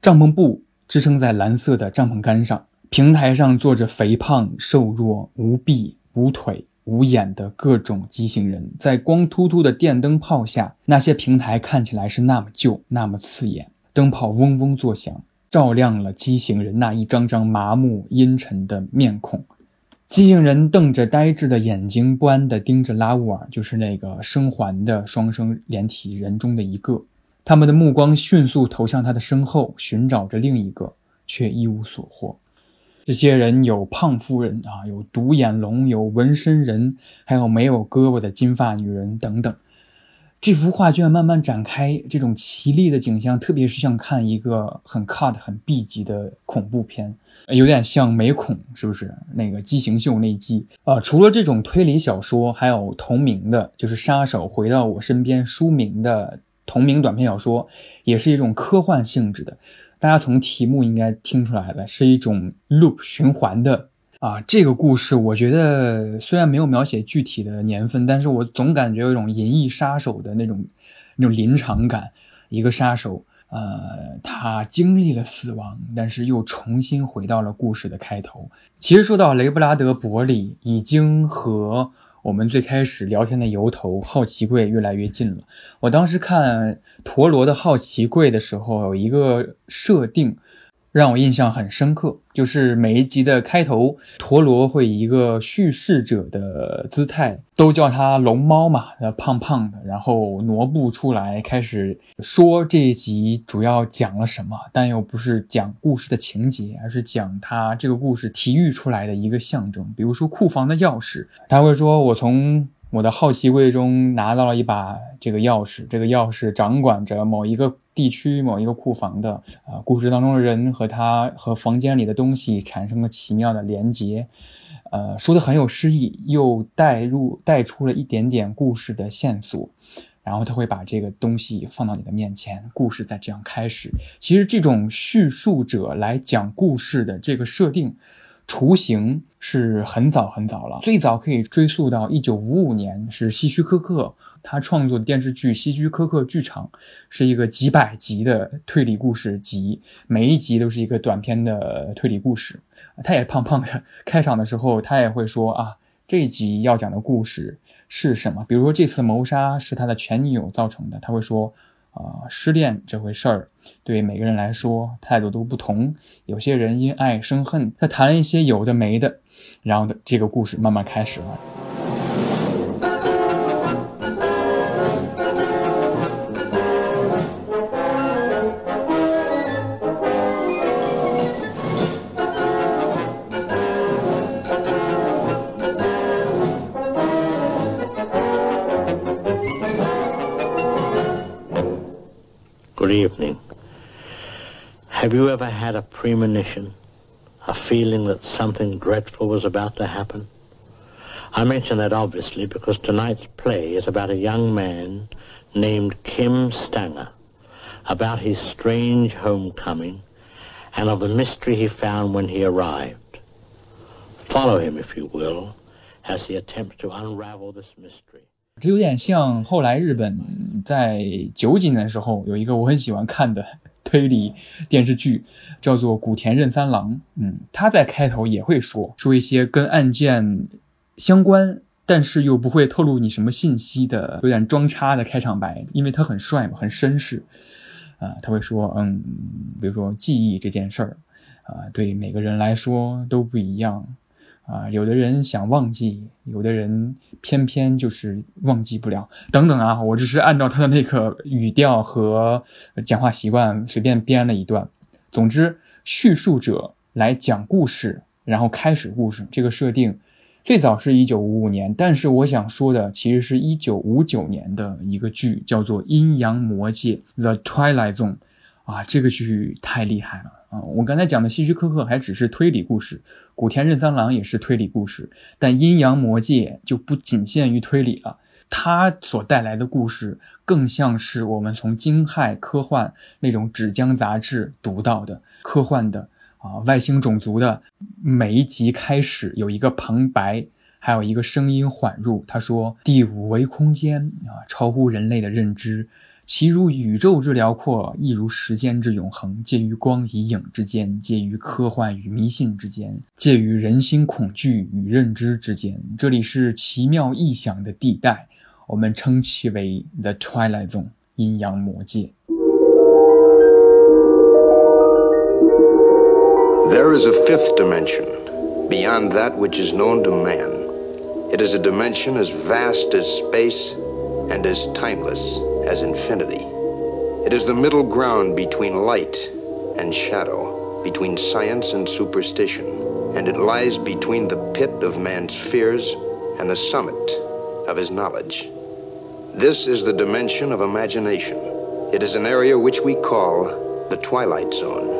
帐篷布支撑在蓝色的帐篷杆上，平台上坐着肥胖、瘦弱、无臂、无腿、无眼的各种畸形人。在光秃秃的电灯泡下，那些平台看起来是那么旧，那么刺眼。灯泡嗡嗡作响，照亮了畸形人那一张张麻木、阴沉的面孔。畸形人瞪着呆滞的眼睛，不安地盯着拉乌尔，就是那个生还的双生连体人中的一个。他们的目光迅速投向他的身后，寻找着另一个，却一无所获。这些人有胖夫人啊，有独眼龙，有纹身人，还有没有胳膊的金发女人等等。这幅画卷慢慢展开，这种奇丽的景象，特别是像看一个很 cut、很 B 级的恐怖片，有点像美恐，是不是？那个畸形秀那季啊。除了这种推理小说，还有同名的，就是《杀手回到我身边》书名的同名短篇小说，也是一种科幻性质的。大家从题目应该听出来了，是一种 loop 循环的。啊，这个故事我觉得虽然没有描写具体的年份，但是我总感觉有一种银翼杀手的那种那种临场感。一个杀手，呃，他经历了死亡，但是又重新回到了故事的开头。其实说到雷布拉德伯里，已经和我们最开始聊天的由头好奇柜越来越近了。我当时看陀螺的好奇柜的时候，有一个设定。让我印象很深刻，就是每一集的开头，陀螺会以一个叙事者的姿态，都叫他龙猫嘛，胖胖的，然后挪步出来，开始说这一集主要讲了什么，但又不是讲故事的情节，而是讲他这个故事提育出来的一个象征，比如说库房的钥匙，他会说：“我从我的好奇柜中拿到了一把这个钥匙，这个钥匙掌管着某一个。”地区、某一个库房的啊故事当中的人和他和房间里的东西产生了奇妙的连结，呃，说的很有诗意，又带入带出了一点点故事的线索。然后他会把这个东西放到你的面前，故事再这样开始。其实这种叙述者来讲故事的这个设定雏形是很早很早了，最早可以追溯到一九五五年，是希区柯克他创作的电视剧《希区柯克剧场》，是一个几百集的推理故事集，每一集都是一个短篇的推理故事。他也胖胖的，开场的时候他也会说啊，这一集要讲的故事。是什么？比如说这次谋杀是他的前女友造成的，他会说，啊，失恋这回事儿对每个人来说态度都不同，有些人因爱生恨，他谈了一些有的没的，然后的这个故事慢慢开始了。Evening. Have you ever had a premonition, a feeling that something dreadful was about to happen? I mention that obviously because tonight's play is about a young man named Kim Stanger, about his strange homecoming, and of the mystery he found when he arrived. Follow him, if you will, as he attempts to unravel this mystery. 这有点像后来日本在九几年的时候有一个我很喜欢看的推理电视剧，叫做古田任三郎。嗯，他在开头也会说说一些跟案件相关，但是又不会透露你什么信息的，有点装叉的开场白，因为他很帅嘛，很绅士。啊，他会说，嗯，比如说记忆这件事儿，啊，对每个人来说都不一样。啊，有的人想忘记，有的人偏偏就是忘记不了，等等啊，我只是按照他的那个语调和讲话习惯随便编了一段。总之，叙述者来讲故事，然后开始故事，这个设定最早是一九五五年，但是我想说的其实是一九五九年的一个剧，叫做《阴阳魔界》（The Twilight Zone）。啊，这个剧太厉害了啊！我刚才讲的希区柯克还只是推理故事。古田任三郎也是推理故事，但阴阳魔界就不仅限于推理了。它所带来的故事更像是我们从惊骇科幻那种纸浆杂志读到的科幻的啊，外星种族的。每一集开始有一个旁白，还有一个声音缓入，他说：“第五维空间啊，超乎人类的认知。”其如宇宙之辽阔，亦如时间之永恒，介于光与影之间，介于科幻与迷信之间，介于人心恐惧与认知之间。这里是奇妙异想的地带，我们称其为 The Twilight Zone（ 阴阳魔界）。There is a fifth dimension beyond that which is known to man. It is a dimension as vast as space and as timeless. as infinity. It is the middle ground between light and shadow, between science and superstition, and it lies between the pit of man's fears and the summit of his knowledge. This is the dimension of imagination. It is an area which we call the Twilight Zone.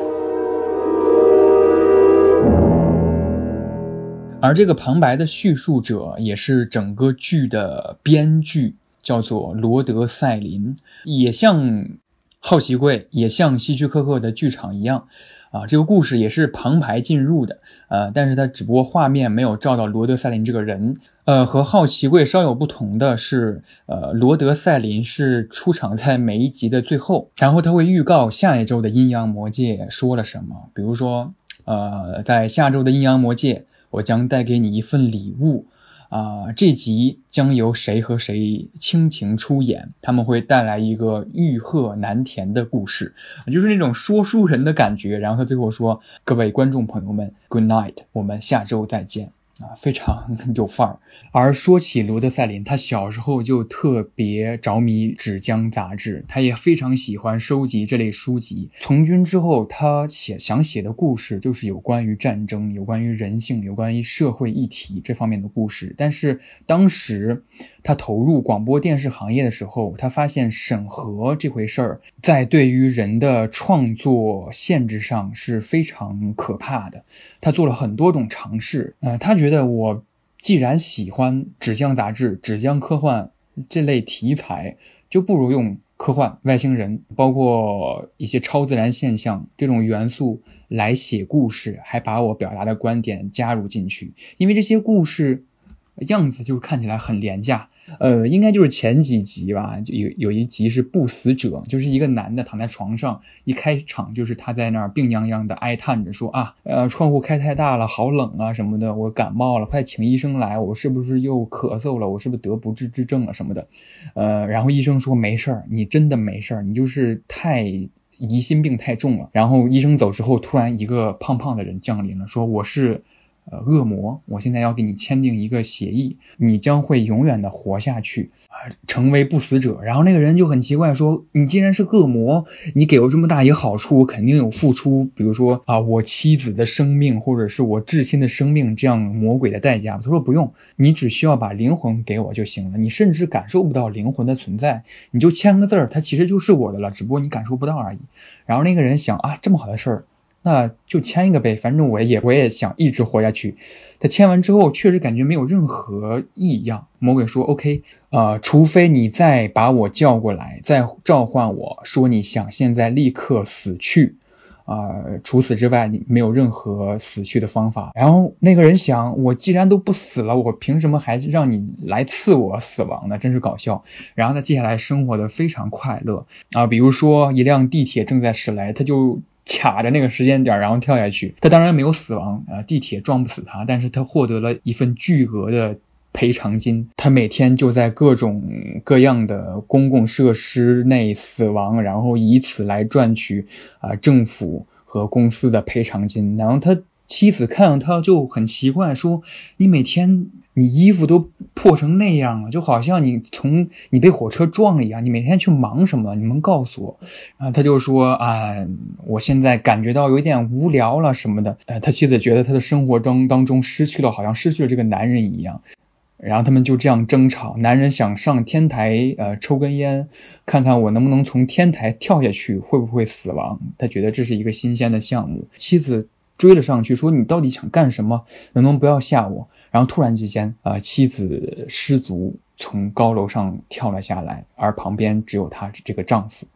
而这个旁白的叙述者也是整个剧的编剧 叫做罗德赛林，也像《好奇怪》，也像希区柯克的剧场一样，啊，这个故事也是旁白进入的，呃，但是它只不过画面没有照到罗德赛林这个人，呃，和《好奇怪》稍有不同的是，呃，罗德赛林是出场在每一集的最后，然后他会预告下一周的阴阳魔界说了什么，比如说，呃，在下周的阴阳魔界，我将带给你一份礼物。啊，这集将由谁和谁倾情出演？他们会带来一个欲壑难填的故事，就是那种说书人的感觉。然后他最后说：“各位观众朋友们，Good night，我们下周再见。”啊，非常 有范儿。而说起罗德赛林，他小时候就特别着迷《纸浆》杂志，他也非常喜欢收集这类书籍。从军之后，他写想写的故事就是有关于战争、有关于人性、有关于社会议题这方面的故事。但是当时他投入广播电视行业的时候，他发现审核这回事儿在对于人的创作限制上是非常可怕的。他做了很多种尝试，呃，他觉觉得我既然喜欢纸浆杂志、纸浆科幻这类题材，就不如用科幻、外星人，包括一些超自然现象这种元素来写故事，还把我表达的观点加入进去，因为这些故事样子就是看起来很廉价。呃，应该就是前几集吧，就有有一集是不死者，就是一个男的躺在床上，一开场就是他在那儿病殃殃的哀叹着说啊，呃，窗户开太大了，好冷啊什么的，我感冒了，快请医生来，我是不是又咳嗽了？我是不是得不治之症了什么的？呃，然后医生说没事儿，你真的没事儿，你就是太疑心病太重了。然后医生走之后，突然一个胖胖的人降临了，说我是。呃，恶魔，我现在要给你签订一个协议，你将会永远的活下去啊，成为不死者。然后那个人就很奇怪，说：“你既然是恶魔，你给我这么大一个好处，我肯定有付出，比如说啊，我妻子的生命，或者是我至亲的生命这样魔鬼的代价。”他说：“不用，你只需要把灵魂给我就行了。你甚至感受不到灵魂的存在，你就签个字儿，它其实就是我的了，只不过你感受不到而已。”然后那个人想啊，这么好的事儿。那就签一个呗，反正我也我也想一直活下去。他签完之后，确实感觉没有任何异样。魔鬼说：“OK，呃，除非你再把我叫过来，再召唤我说你想现在立刻死去，啊，除此之外，你没有任何死去的方法。”然后那个人想：“我既然都不死了，我凭什么还让你来赐我死亡呢？真是搞笑。”然后他接下来生活的非常快乐啊，比如说一辆地铁正在驶来，他就。卡着那个时间点，然后跳下去。他当然没有死亡啊，地铁撞不死他，但是他获得了一份巨额的赔偿金。他每天就在各种各样的公共设施内死亡，然后以此来赚取啊政府和公司的赔偿金。然后他妻子看到他就很奇怪，说：“你每天。”你衣服都破成那样了，就好像你从你被火车撞了一样。你每天去忙什么？你们告诉我。啊，他就说啊，我现在感觉到有点无聊了什么的。呃，他妻子觉得他的生活中当中失去了，好像失去了这个男人一样。然后他们就这样争吵。男人想上天台，呃，抽根烟，看看我能不能从天台跳下去，会不会死亡？他觉得这是一个新鲜的项目。妻子追了上去，说：“你到底想干什么？能不能不要吓我？”然后突然之间，呃，妻子失足从高楼上跳了下来，而旁边只有她这个丈夫。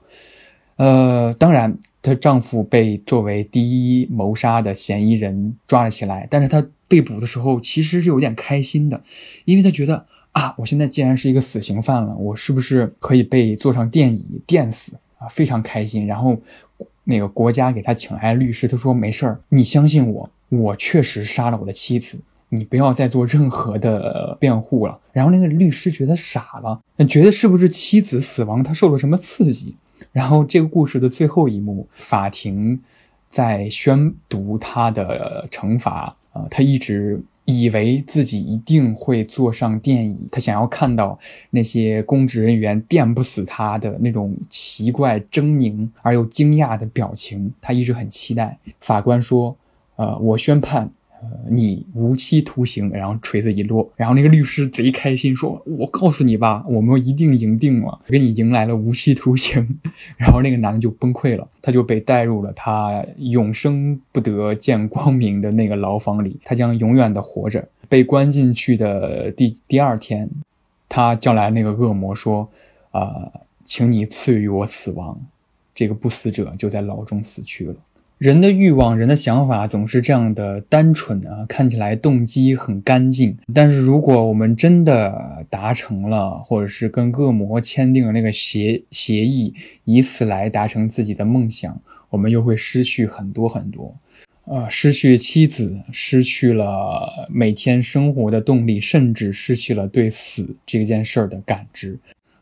呃，当然，她丈夫被作为第一谋杀的嫌疑人抓了起来。但是她被捕的时候，其实是有点开心的，因为她觉得啊，我现在既然是一个死刑犯了，我是不是可以被坐上电椅电死啊？非常开心。然后，那个国家给她请来律师，他说没事儿，你相信我，我确实杀了我的妻子。你不要再做任何的辩护了。然后那个律师觉得傻了，觉得是不是妻子死亡他受了什么刺激？然后这个故事的最后一幕，法庭在宣读他的惩罚。啊，他一直以为自己一定会坐上电椅，他想要看到那些公职人员电不死他的那种奇怪、狰狞而又惊讶的表情。他一直很期待。法官说：“呃，我宣判。”呃，你无期徒刑，然后锤子一落，然后那个律师贼开心，说：“我告诉你吧，我们一定赢定了，给你迎来了无期徒刑。”然后那个男的就崩溃了，他就被带入了他永生不得见光明的那个牢房里，他将永远的活着。被关进去的第第二天，他叫来那个恶魔说：“啊，请你赐予我死亡。”这个不死者就在牢中死去了。人的欲望，人的想法总是这样的单纯啊，看起来动机很干净。但是如果我们真的达成了，或者是跟恶魔签订了那个协协议，以此来达成自己的梦想，我们又会失去很多很多，呃，失去妻子，失去了每天生活的动力，甚至失去了对死这件事儿的感知。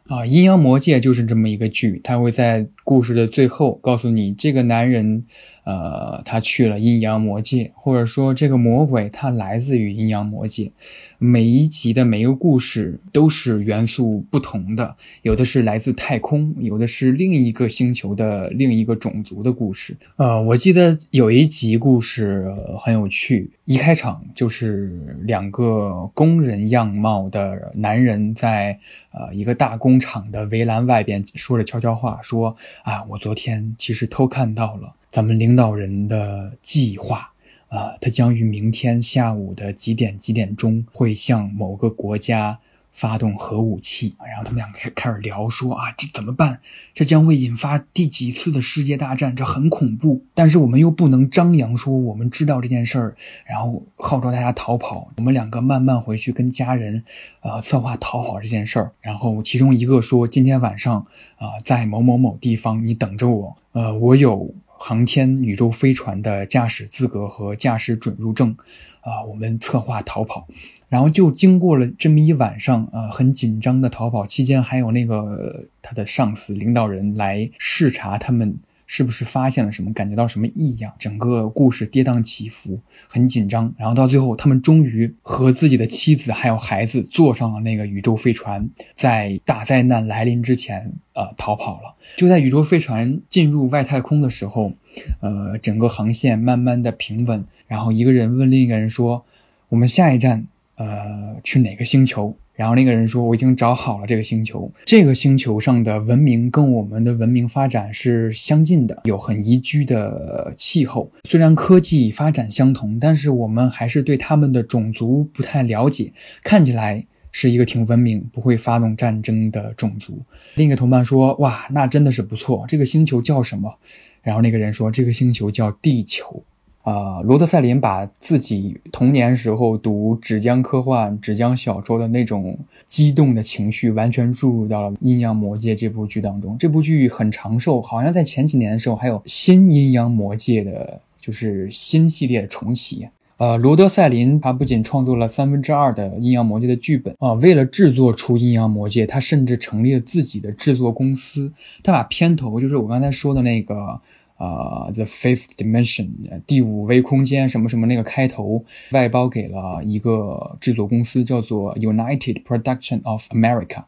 啊，阴阳魔界就是这么一个剧，他会在故事的最后告诉你，这个男人。呃，他去了阴阳魔界，或者说这个魔鬼他来自于阴阳魔界。每一集的每一个故事都是元素不同的，有的是来自太空，有的是另一个星球的另一个种族的故事。呃，我记得有一集故事很有趣，一开场就是两个工人样貌的男人在呃一个大工厂的围栏外边说着悄悄话，说啊，我昨天其实偷看到了咱们领导人的计划。啊，他将于明天下午的几点几点钟会向某个国家发动核武器。然后他们两个开开始聊，说啊，这怎么办？这将会引发第几次的世界大战？这很恐怖。但是我们又不能张扬说我们知道这件事儿，然后号召大家逃跑。我们两个慢慢回去跟家人，呃，策划逃跑这件事儿。然后其中一个说，今天晚上啊，在某某某地方，你等着我。呃，我有。航天宇宙飞船的驾驶资格和驾驶准入证，啊，我们策划逃跑，然后就经过了这么一晚上，啊，很紧张的逃跑期间，还有那个他的上司领导人来视察他们。是不是发现了什么？感觉到什么异样？整个故事跌宕起伏，很紧张。然后到最后，他们终于和自己的妻子还有孩子坐上了那个宇宙飞船，在大灾难来临之前，呃，逃跑了。就在宇宙飞船进入外太空的时候，呃，整个航线慢慢的平稳。然后一个人问另一个人说：“我们下一站，呃，去哪个星球？”然后那个人说：“我已经找好了这个星球，这个星球上的文明跟我们的文明发展是相近的，有很宜居的气候。虽然科技发展相同，但是我们还是对他们的种族不太了解。看起来是一个挺文明、不会发动战争的种族。”另一个同伴说：“哇，那真的是不错。这个星球叫什么？”然后那个人说：“这个星球叫地球。”啊，罗德赛林把自己童年时候读纸浆科幻、纸浆小说的那种激动的情绪，完全注入到了《阴阳魔界》这部剧当中。这部剧很长寿，好像在前几年的时候还有新《阴阳魔界》的，就是新系列的重启。呃，罗德赛林他不仅创作了三分之二的《阴阳魔界》的剧本啊，为了制作出《阴阳魔界》，他甚至成立了自己的制作公司。他把片头，就是我刚才说的那个。啊，The Fifth Dimension，第五维空间什么什么那个开头外包给了一个制作公司，叫做 United Production of America，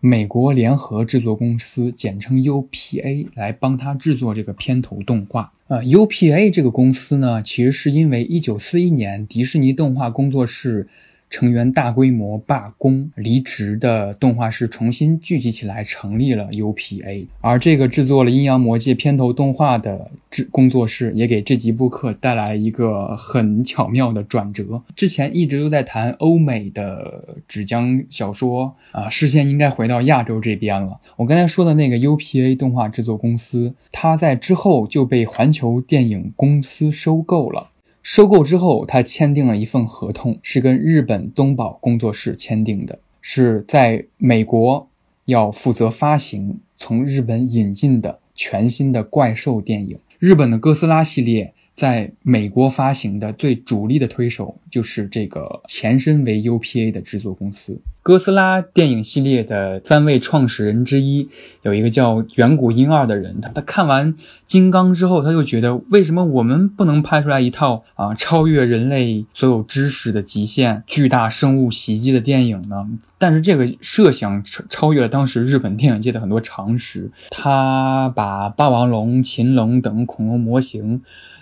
美国联合制作公司，简称 UPA，来帮他制作这个片头动画。呃，UPA 这个公司呢，其实是因为1941年迪士尼动画工作室。成员大规模罢工离职的动画师重新聚集起来，成立了 UPA。而这个制作了《阴阳魔界》片头动画的制工作室，也给这集播客带来了一个很巧妙的转折。之前一直都在谈欧美的纸浆小说啊，视线应该回到亚洲这边了。我刚才说的那个 UPA 动画制作公司，它在之后就被环球电影公司收购了。收购之后，他签订了一份合同，是跟日本东宝工作室签订的，是在美国要负责发行从日本引进的全新的怪兽电影。日本的哥斯拉系列在美国发行的最主力的推手，就是这个前身为 UPA 的制作公司。哥斯拉电影系列的三位创始人之一，有一个叫远古婴二的人，他他看完金刚之后，他就觉得为什么我们不能拍出来一套啊超越人类所有知识的极限、巨大生物袭击的电影呢？但是这个设想超超越了当时日本电影界的很多常识。他把霸王龙、禽龙等恐龙模型。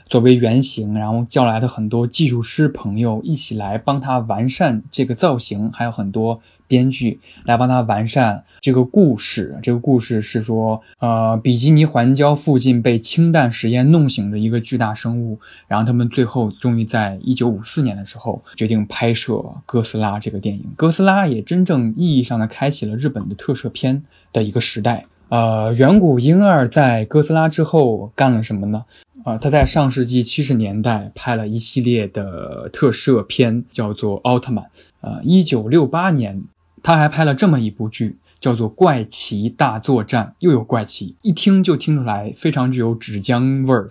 作为原型，然后叫来的很多技术师朋友一起来帮他完善这个造型，还有很多编剧来帮他完善这个故事。这个故事是说，呃，比基尼环礁附近被氢弹实验弄醒的一个巨大生物，然后他们最后终于在一九五四年的时候决定拍摄《哥斯拉》这个电影。哥斯拉也真正意义上的开启了日本的特摄片的一个时代。呃，远古婴儿在哥斯拉之后干了什么呢？啊，他在上世纪七十年代拍了一系列的特摄片，叫做《奥特曼》。呃，一九六八年，他还拍了这么一部剧，叫做《怪奇大作战》，又有怪奇，一听就听出来非常具有纸浆味儿。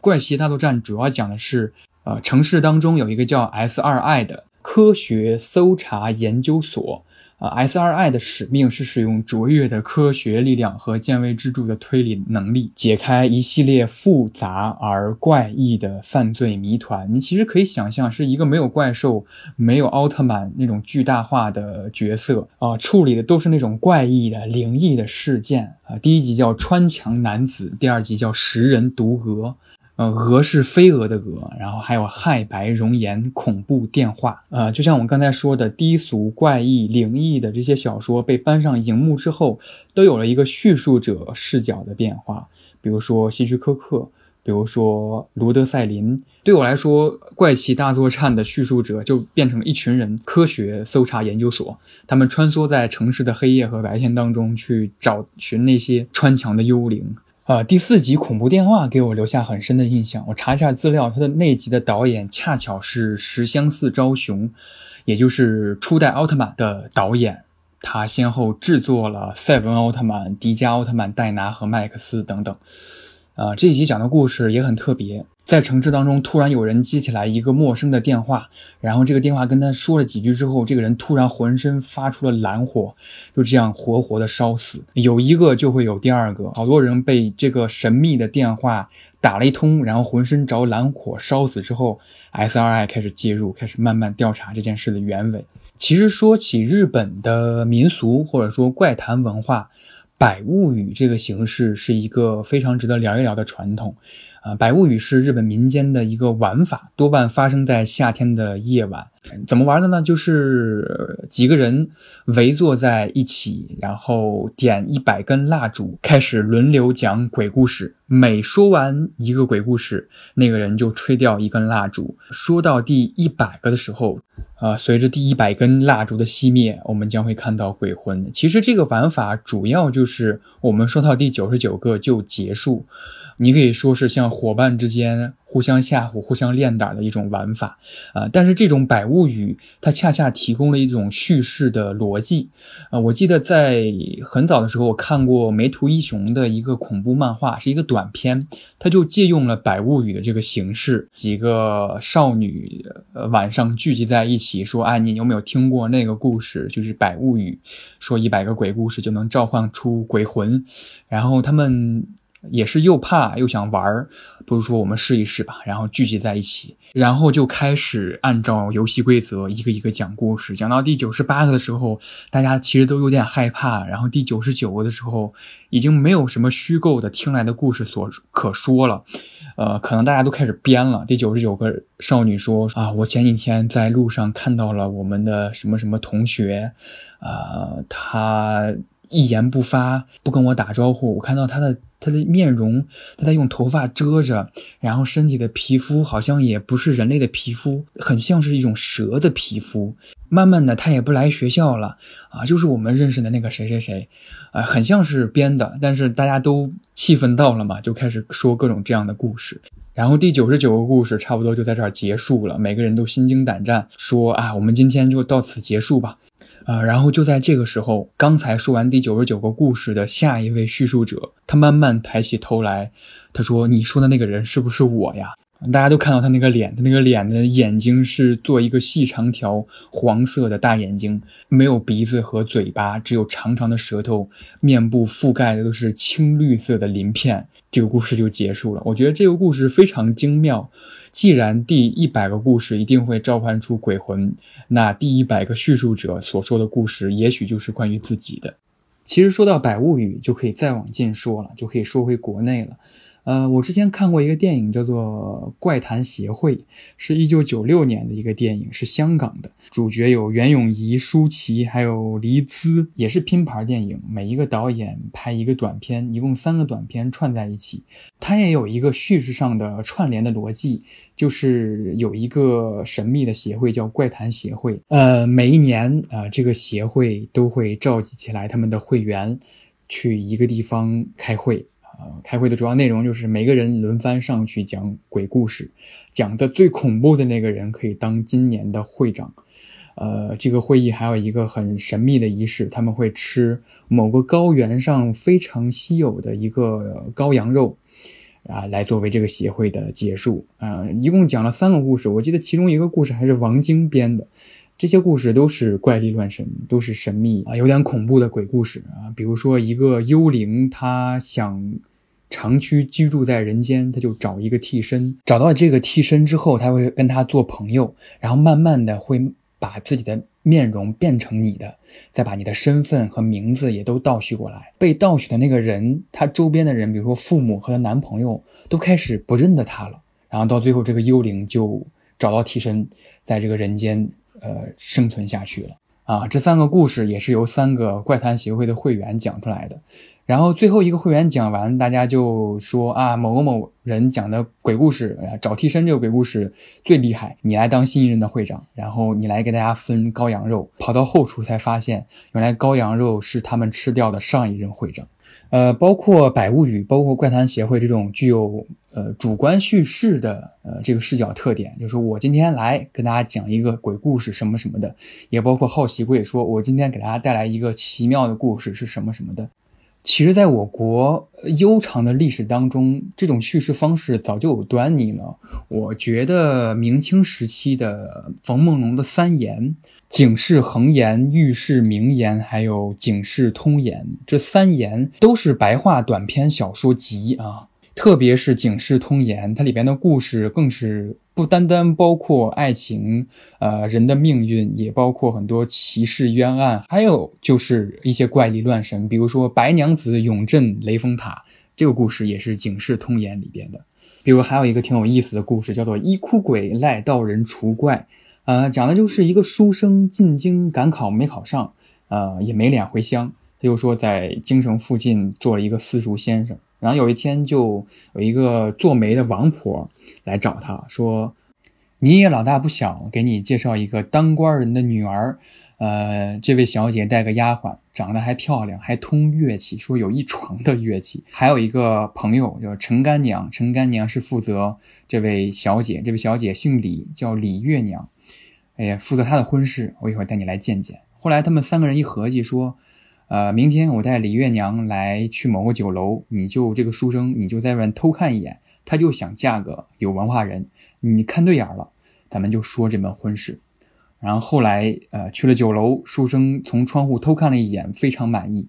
怪奇大作战》主要讲的是，呃，城市当中有一个叫 S2I 的科学搜查研究所。啊，S.R.I 的使命是使用卓越的科学力量和见微知著的推理能力，解开一系列复杂而怪异的犯罪谜团。你其实可以想象，是一个没有怪兽、没有奥特曼那种巨大化的角色啊，处理的都是那种怪异的、灵异的事件啊。第一集叫穿墙男子，第二集叫食人毒蛾。呃，蛾是飞蛾的蛾，然后还有骇白容颜、恐怖电话，呃，就像我们刚才说的低俗、怪异、灵异的这些小说被搬上荧幕之后，都有了一个叙述者视角的变化。比如说希区柯克，比如说罗德赛林。对我来说，《怪奇大作战》的叙述者就变成了一群人，科学搜查研究所，他们穿梭在城市的黑夜和白天当中，去找寻那些穿墙的幽灵。呃，第四集恐怖电话给我留下很深的印象。我查一下资料，他的那集的导演恰巧是石香寺昭雄，也就是初代奥特曼的导演。他先后制作了赛文奥特曼、迪迦奥特曼、戴拿和麦克斯等等。呃，这一集讲的故事也很特别。在城市当中，突然有人接起来一个陌生的电话，然后这个电话跟他说了几句之后，这个人突然浑身发出了蓝火，就这样活活的烧死。有一个就会有第二个，好多人被这个神秘的电话打了一通，然后浑身着蓝火烧死之后，S.R.I 开始介入，开始慢慢调查这件事的原委。其实说起日本的民俗或者说怪谈文化，百物语这个形式是一个非常值得聊一聊的传统。啊，百物语是日本民间的一个玩法，多半发生在夏天的夜晚。怎么玩的呢？就是几个人围坐在一起，然后点一百根蜡烛，开始轮流讲鬼故事。每说完一个鬼故事，那个人就吹掉一根蜡烛。说到第一百个的时候，啊，随着第一百根蜡烛的熄灭，我们将会看到鬼魂。其实这个玩法主要就是我们说到第九十九个就结束。你可以说是像伙伴之间互相吓唬、互相练胆的一种玩法，啊，但是这种百物语它恰恰提供了一种叙事的逻辑，啊，我记得在很早的时候我看过梅图一雄的一个恐怖漫画，是一个短片，他就借用了百物语的这个形式，几个少女晚上聚集在一起说，哎，你有没有听过那个故事？就是百物语，说一百个鬼故事就能召唤出鬼魂，然后他们。也是又怕又想玩儿，不如说我们试一试吧。然后聚集在一起，然后就开始按照游戏规则一个一个讲故事。讲到第九十八个的时候，大家其实都有点害怕。然后第九十九个的时候，已经没有什么虚构的听来的故事所可说了。呃，可能大家都开始编了。第九十九个少女说：“啊，我前几天在路上看到了我们的什么什么同学，啊，他一言不发，不跟我打招呼。我看到他的。”他的面容，他在用头发遮着，然后身体的皮肤好像也不是人类的皮肤，很像是一种蛇的皮肤。慢慢的，他也不来学校了啊，就是我们认识的那个谁谁谁，啊，很像是编的。但是大家都气氛到了嘛，就开始说各种这样的故事。然后第九十九个故事差不多就在这儿结束了，每个人都心惊胆战，说啊，我们今天就到此结束吧。啊，然后就在这个时候，刚才说完第九十九个故事的下一位叙述者，他慢慢抬起头来，他说：“你说的那个人是不是我呀？”大家都看到他那个脸，他那个脸的眼睛是做一个细长条黄色的大眼睛，没有鼻子和嘴巴，只有长长的舌头，面部覆盖的都是青绿色的鳞片。这个故事就结束了。我觉得这个故事非常精妙。既然第一百个故事一定会召唤出鬼魂，那第一百个叙述者所说的故事，也许就是关于自己的。其实说到百物语，就可以再往近说了，就可以说回国内了。呃，我之前看过一个电影，叫做《怪谈协会》，是一九九六年的一个电影，是香港的。主角有袁咏仪、舒淇，还有黎姿，也是拼盘电影。每一个导演拍一个短片，一共三个短片串在一起。它也有一个叙事上的串联的逻辑，就是有一个神秘的协会叫怪谈协会。呃，每一年啊，这个协会都会召集起来他们的会员，去一个地方开会。呃，开会的主要内容就是每个人轮番上去讲鬼故事，讲的最恐怖的那个人可以当今年的会长。呃，这个会议还有一个很神秘的仪式，他们会吃某个高原上非常稀有的一个羔羊肉，啊，来作为这个协会的结束。啊，一共讲了三个故事，我记得其中一个故事还是王晶编的。这些故事都是怪力乱神，都是神秘啊，有点恐怖的鬼故事啊。比如说，一个幽灵，他想长期居住在人间，他就找一个替身。找到这个替身之后，他会跟他做朋友，然后慢慢的会把自己的面容变成你的，再把你的身份和名字也都倒叙过来。被倒叙的那个人，他周边的人，比如说父母和她男朋友，都开始不认得他了。然后到最后，这个幽灵就找到替身，在这个人间。呃，生存下去了啊！这三个故事也是由三个怪谈协会的会员讲出来的。然后最后一个会员讲完，大家就说啊，某某人讲的鬼故事，找替身这个鬼故事最厉害，你来当新一任的会长，然后你来给大家分羔羊肉。跑到后厨才发现，原来羔羊肉是他们吃掉的上一任会长。呃，包括百物语，包括怪谈协会这种具有呃主观叙事的呃这个视角特点，就是我今天来跟大家讲一个鬼故事什么什么的，也包括好奇贵说，我今天给大家带来一个奇妙的故事是什么什么的。其实，在我国悠长的历史当中，这种叙事方式早就有端倪了。我觉得明清时期的冯梦龙的三言。警世恒言、御世明言，还有警世通言，这三言都是白话短篇小说集啊。特别是警世通言，它里边的故事更是不单单包括爱情，呃，人的命运，也包括很多奇事冤案，还有就是一些怪力乱神，比如说白娘子永镇雷峰塔，这个故事也是警世通言里边的。比如还有一个挺有意思的故事，叫做一哭鬼赖道人除怪。呃，讲的就是一个书生进京赶考没考上，呃，也没脸回乡，他就说在京城附近做了一个私塾先生。然后有一天就有一个做媒的王婆来找他说：“你也老大不小，给你介绍一个当官人的女儿。呃，这位小姐带个丫鬟，长得还漂亮，还通乐器，说有一床的乐器。还有一个朋友叫陈干娘，陈干娘是负责这位小姐，这位小姐姓李，叫李月娘。”哎呀，负责她的婚事，我一会儿带你来见见。后来他们三个人一合计说，呃，明天我带李月娘来去某个酒楼，你就这个书生，你就在外面偷看一眼。他就想嫁个有文化人，你看对眼了，咱们就说这门婚事。然后后来，呃，去了酒楼，书生从窗户偷看了一眼，非常满意。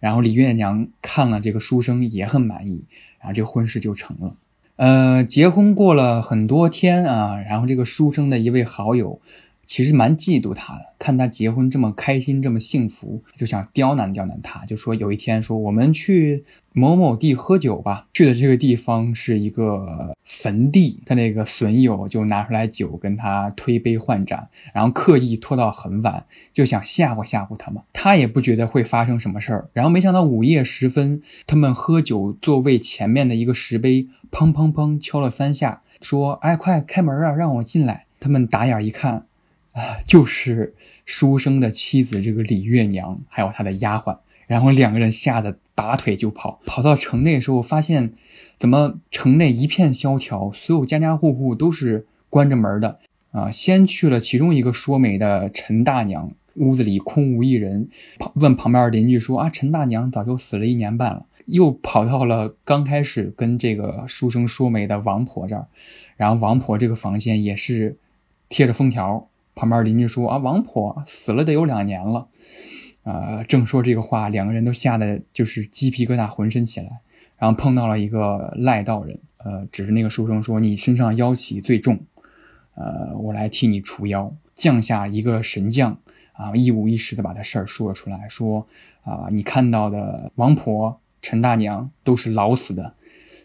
然后李月娘看了这个书生也很满意，然后这个婚事就成了。呃，结婚过了很多天啊，然后这个书生的一位好友。其实蛮嫉妒他的，看他结婚这么开心，这么幸福，就想刁难刁难他。就说有一天说我们去某某地喝酒吧，去的这个地方是一个坟地，他那个损友就拿出来酒跟他推杯换盏，然后刻意拖到很晚，就想吓唬吓唬他嘛。他也不觉得会发生什么事儿，然后没想到午夜时分，他们喝酒座位前面的一个石碑砰砰砰敲了三下，说：“哎，快开门啊，让我进来。”他们打眼一看。啊，就是书生的妻子这个李月娘，还有他的丫鬟，然后两个人吓得拔腿就跑。跑到城内的时候，发现怎么城内一片萧条，所有家家户户都是关着门的。啊，先去了其中一个说媒的陈大娘屋子里空无一人，旁问旁边的邻居说啊，陈大娘早就死了一年半了。又跑到了刚开始跟这个书生说媒的王婆这儿，然后王婆这个房间也是贴着封条。旁边邻居说：“啊，王婆死了得有两年了。”啊，正说这个话，两个人都吓得就是鸡皮疙瘩浑身起来。然后碰到了一个赖道人，呃，指着那个书生说：“你身上妖气最重，呃，我来替你除妖。”降下一个神将，啊，一五一十的把他事儿说了出来，说：“啊，你看到的王婆、陈大娘都是老死的，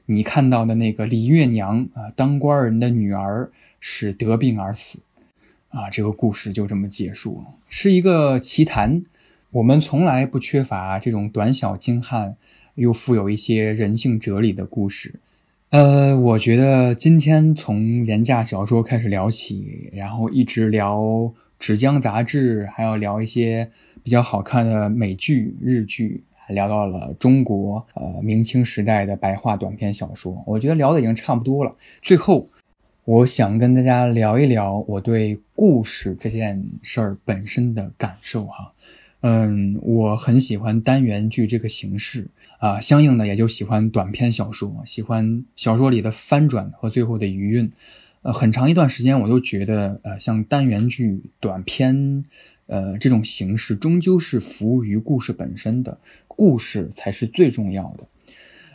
你看到的那个李月娘啊，当官人的女儿是得病而死。”啊，这个故事就这么结束了，是一个奇谈。我们从来不缺乏这种短小精悍又富有一些人性哲理的故事。呃，我觉得今天从廉价小说开始聊起，然后一直聊纸浆杂志，还要聊一些比较好看的美剧、日剧，还聊到了中国呃明清时代的白话短篇小说。我觉得聊的已经差不多了。最后。我想跟大家聊一聊我对故事这件事儿本身的感受哈，嗯，我很喜欢单元剧这个形式啊，相应的也就喜欢短篇小说，喜欢小说里的翻转和最后的余韵。呃，很长一段时间我都觉得，呃，像单元剧、短篇，呃，这种形式终究是服务于故事本身的，故事才是最重要的。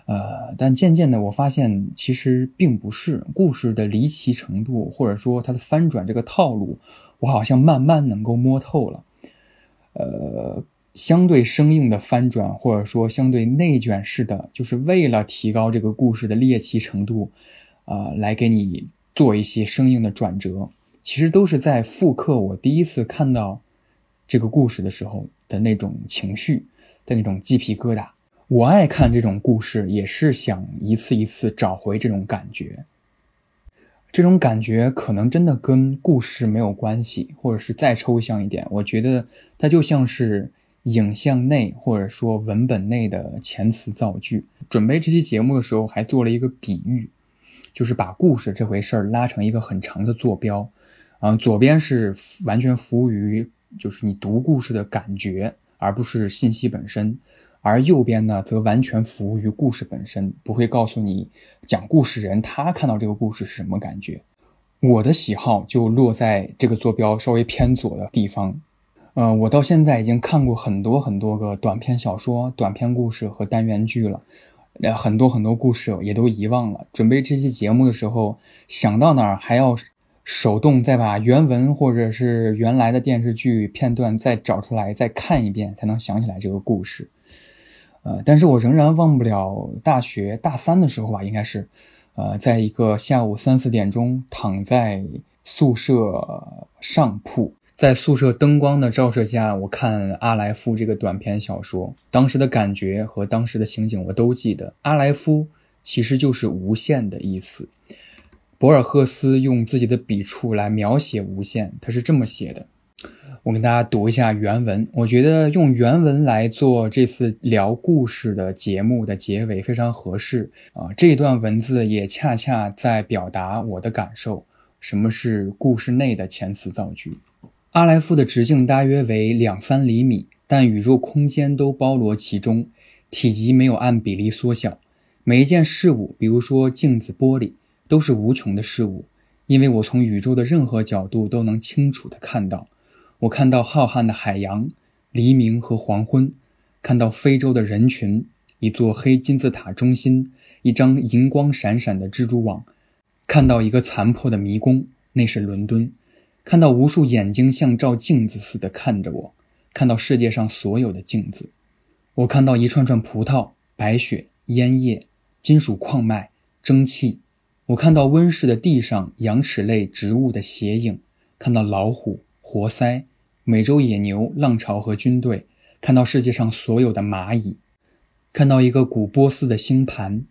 呃，但渐渐的我发现，其实并不是故事的离奇程度，或者说它的翻转这个套路，我好像慢慢能够摸透了。呃，相对生硬的翻转，或者说相对内卷式的，就是为了提高这个故事的猎奇程度，啊，来给你做一些生硬的转折，其实都是在复刻我第一次看到这个故事的时候的那种情绪的那种鸡皮疙瘩。我爱看这种故事，也是想一次一次找回这种感觉。这种感觉可能真的跟故事没有关系，或者是再抽象一点，我觉得它就像是影像内或者说文本内的遣词造句。准备这期节目的时候，还做了一个比喻，就是把故事这回事儿拉成一个很长的坐标，啊，左边是完全服务于就是你读故事的感觉，而不是信息本身。而右边呢，则完全服务于故事本身，不会告诉你讲故事人他看到这个故事是什么感觉。我的喜好就落在这个坐标稍微偏左的地方。呃，我到现在已经看过很多很多个短篇小说、短篇故事和单元剧了，呃，很多很多故事也都遗忘了。准备这期节目的时候，想到哪儿还要手动再把原文或者是原来的电视剧片段再找出来再看一遍，才能想起来这个故事。呃，但是我仍然忘不了大学大三的时候吧，应该是，呃，在一个下午三四点钟，躺在宿舍上铺，在宿舍灯光的照射下，我看阿莱夫这个短篇小说，当时的感觉和当时的情景我都记得。阿莱夫其实就是无限的意思，博尔赫斯用自己的笔触来描写无限，他是这么写的。我跟大家读一下原文，我觉得用原文来做这次聊故事的节目的结尾非常合适啊。这段文字也恰恰在表达我的感受。什么是故事内的遣词造句？阿莱夫的直径大约为两三厘米，但宇宙空间都包罗其中，体积没有按比例缩小。每一件事物，比如说镜子、玻璃，都是无穷的事物，因为我从宇宙的任何角度都能清楚地看到。我看到浩瀚的海洋，黎明和黄昏；看到非洲的人群，一座黑金字塔中心，一张银光闪闪的蜘蛛网；看到一个残破的迷宫，那是伦敦；看到无数眼睛像照镜子似的看着我；看到世界上所有的镜子；我看到一串串葡萄、白雪、烟叶、金属矿脉、蒸汽；我看到温室的地上羊齿类植物的斜影；看到老虎。活塞、美洲野牛、浪潮和军队，看到世界上所有的蚂蚁，看到一个古波斯的星盘，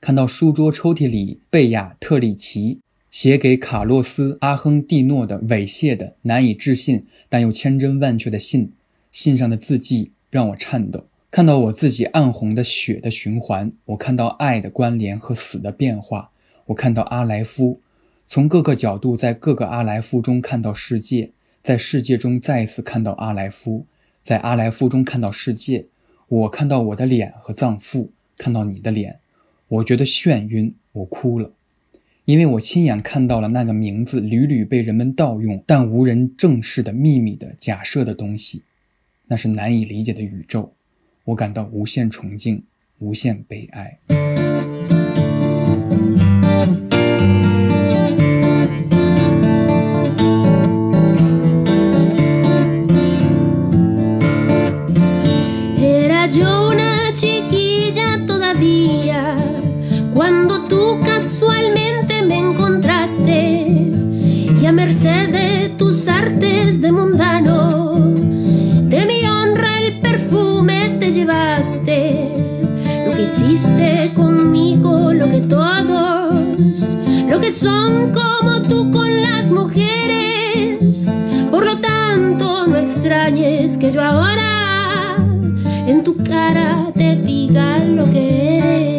看到书桌抽屉里贝亚特里奇写给卡洛斯阿亨蒂诺的猥亵的、难以置信但又千真万确的信，信上的字迹让我颤抖。看到我自己暗红的血的循环，我看到爱的关联和死的变化，我看到阿莱夫，从各个角度在各个阿莱夫中看到世界。在世界中再一次看到阿莱夫，在阿莱夫中看到世界。我看到我的脸和脏腑，看到你的脸，我觉得眩晕，我哭了，因为我亲眼看到了那个名字屡屡被人们盗用但无人正视的秘密的假设的东西，那是难以理解的宇宙。我感到无限崇敬，无限悲哀。de tus artes de mundano. De mi honra el perfume te llevaste, lo que hiciste conmigo, lo que todos, lo que son como tú con las mujeres. Por lo tanto, no extrañes que yo ahora en tu cara te diga lo que eres.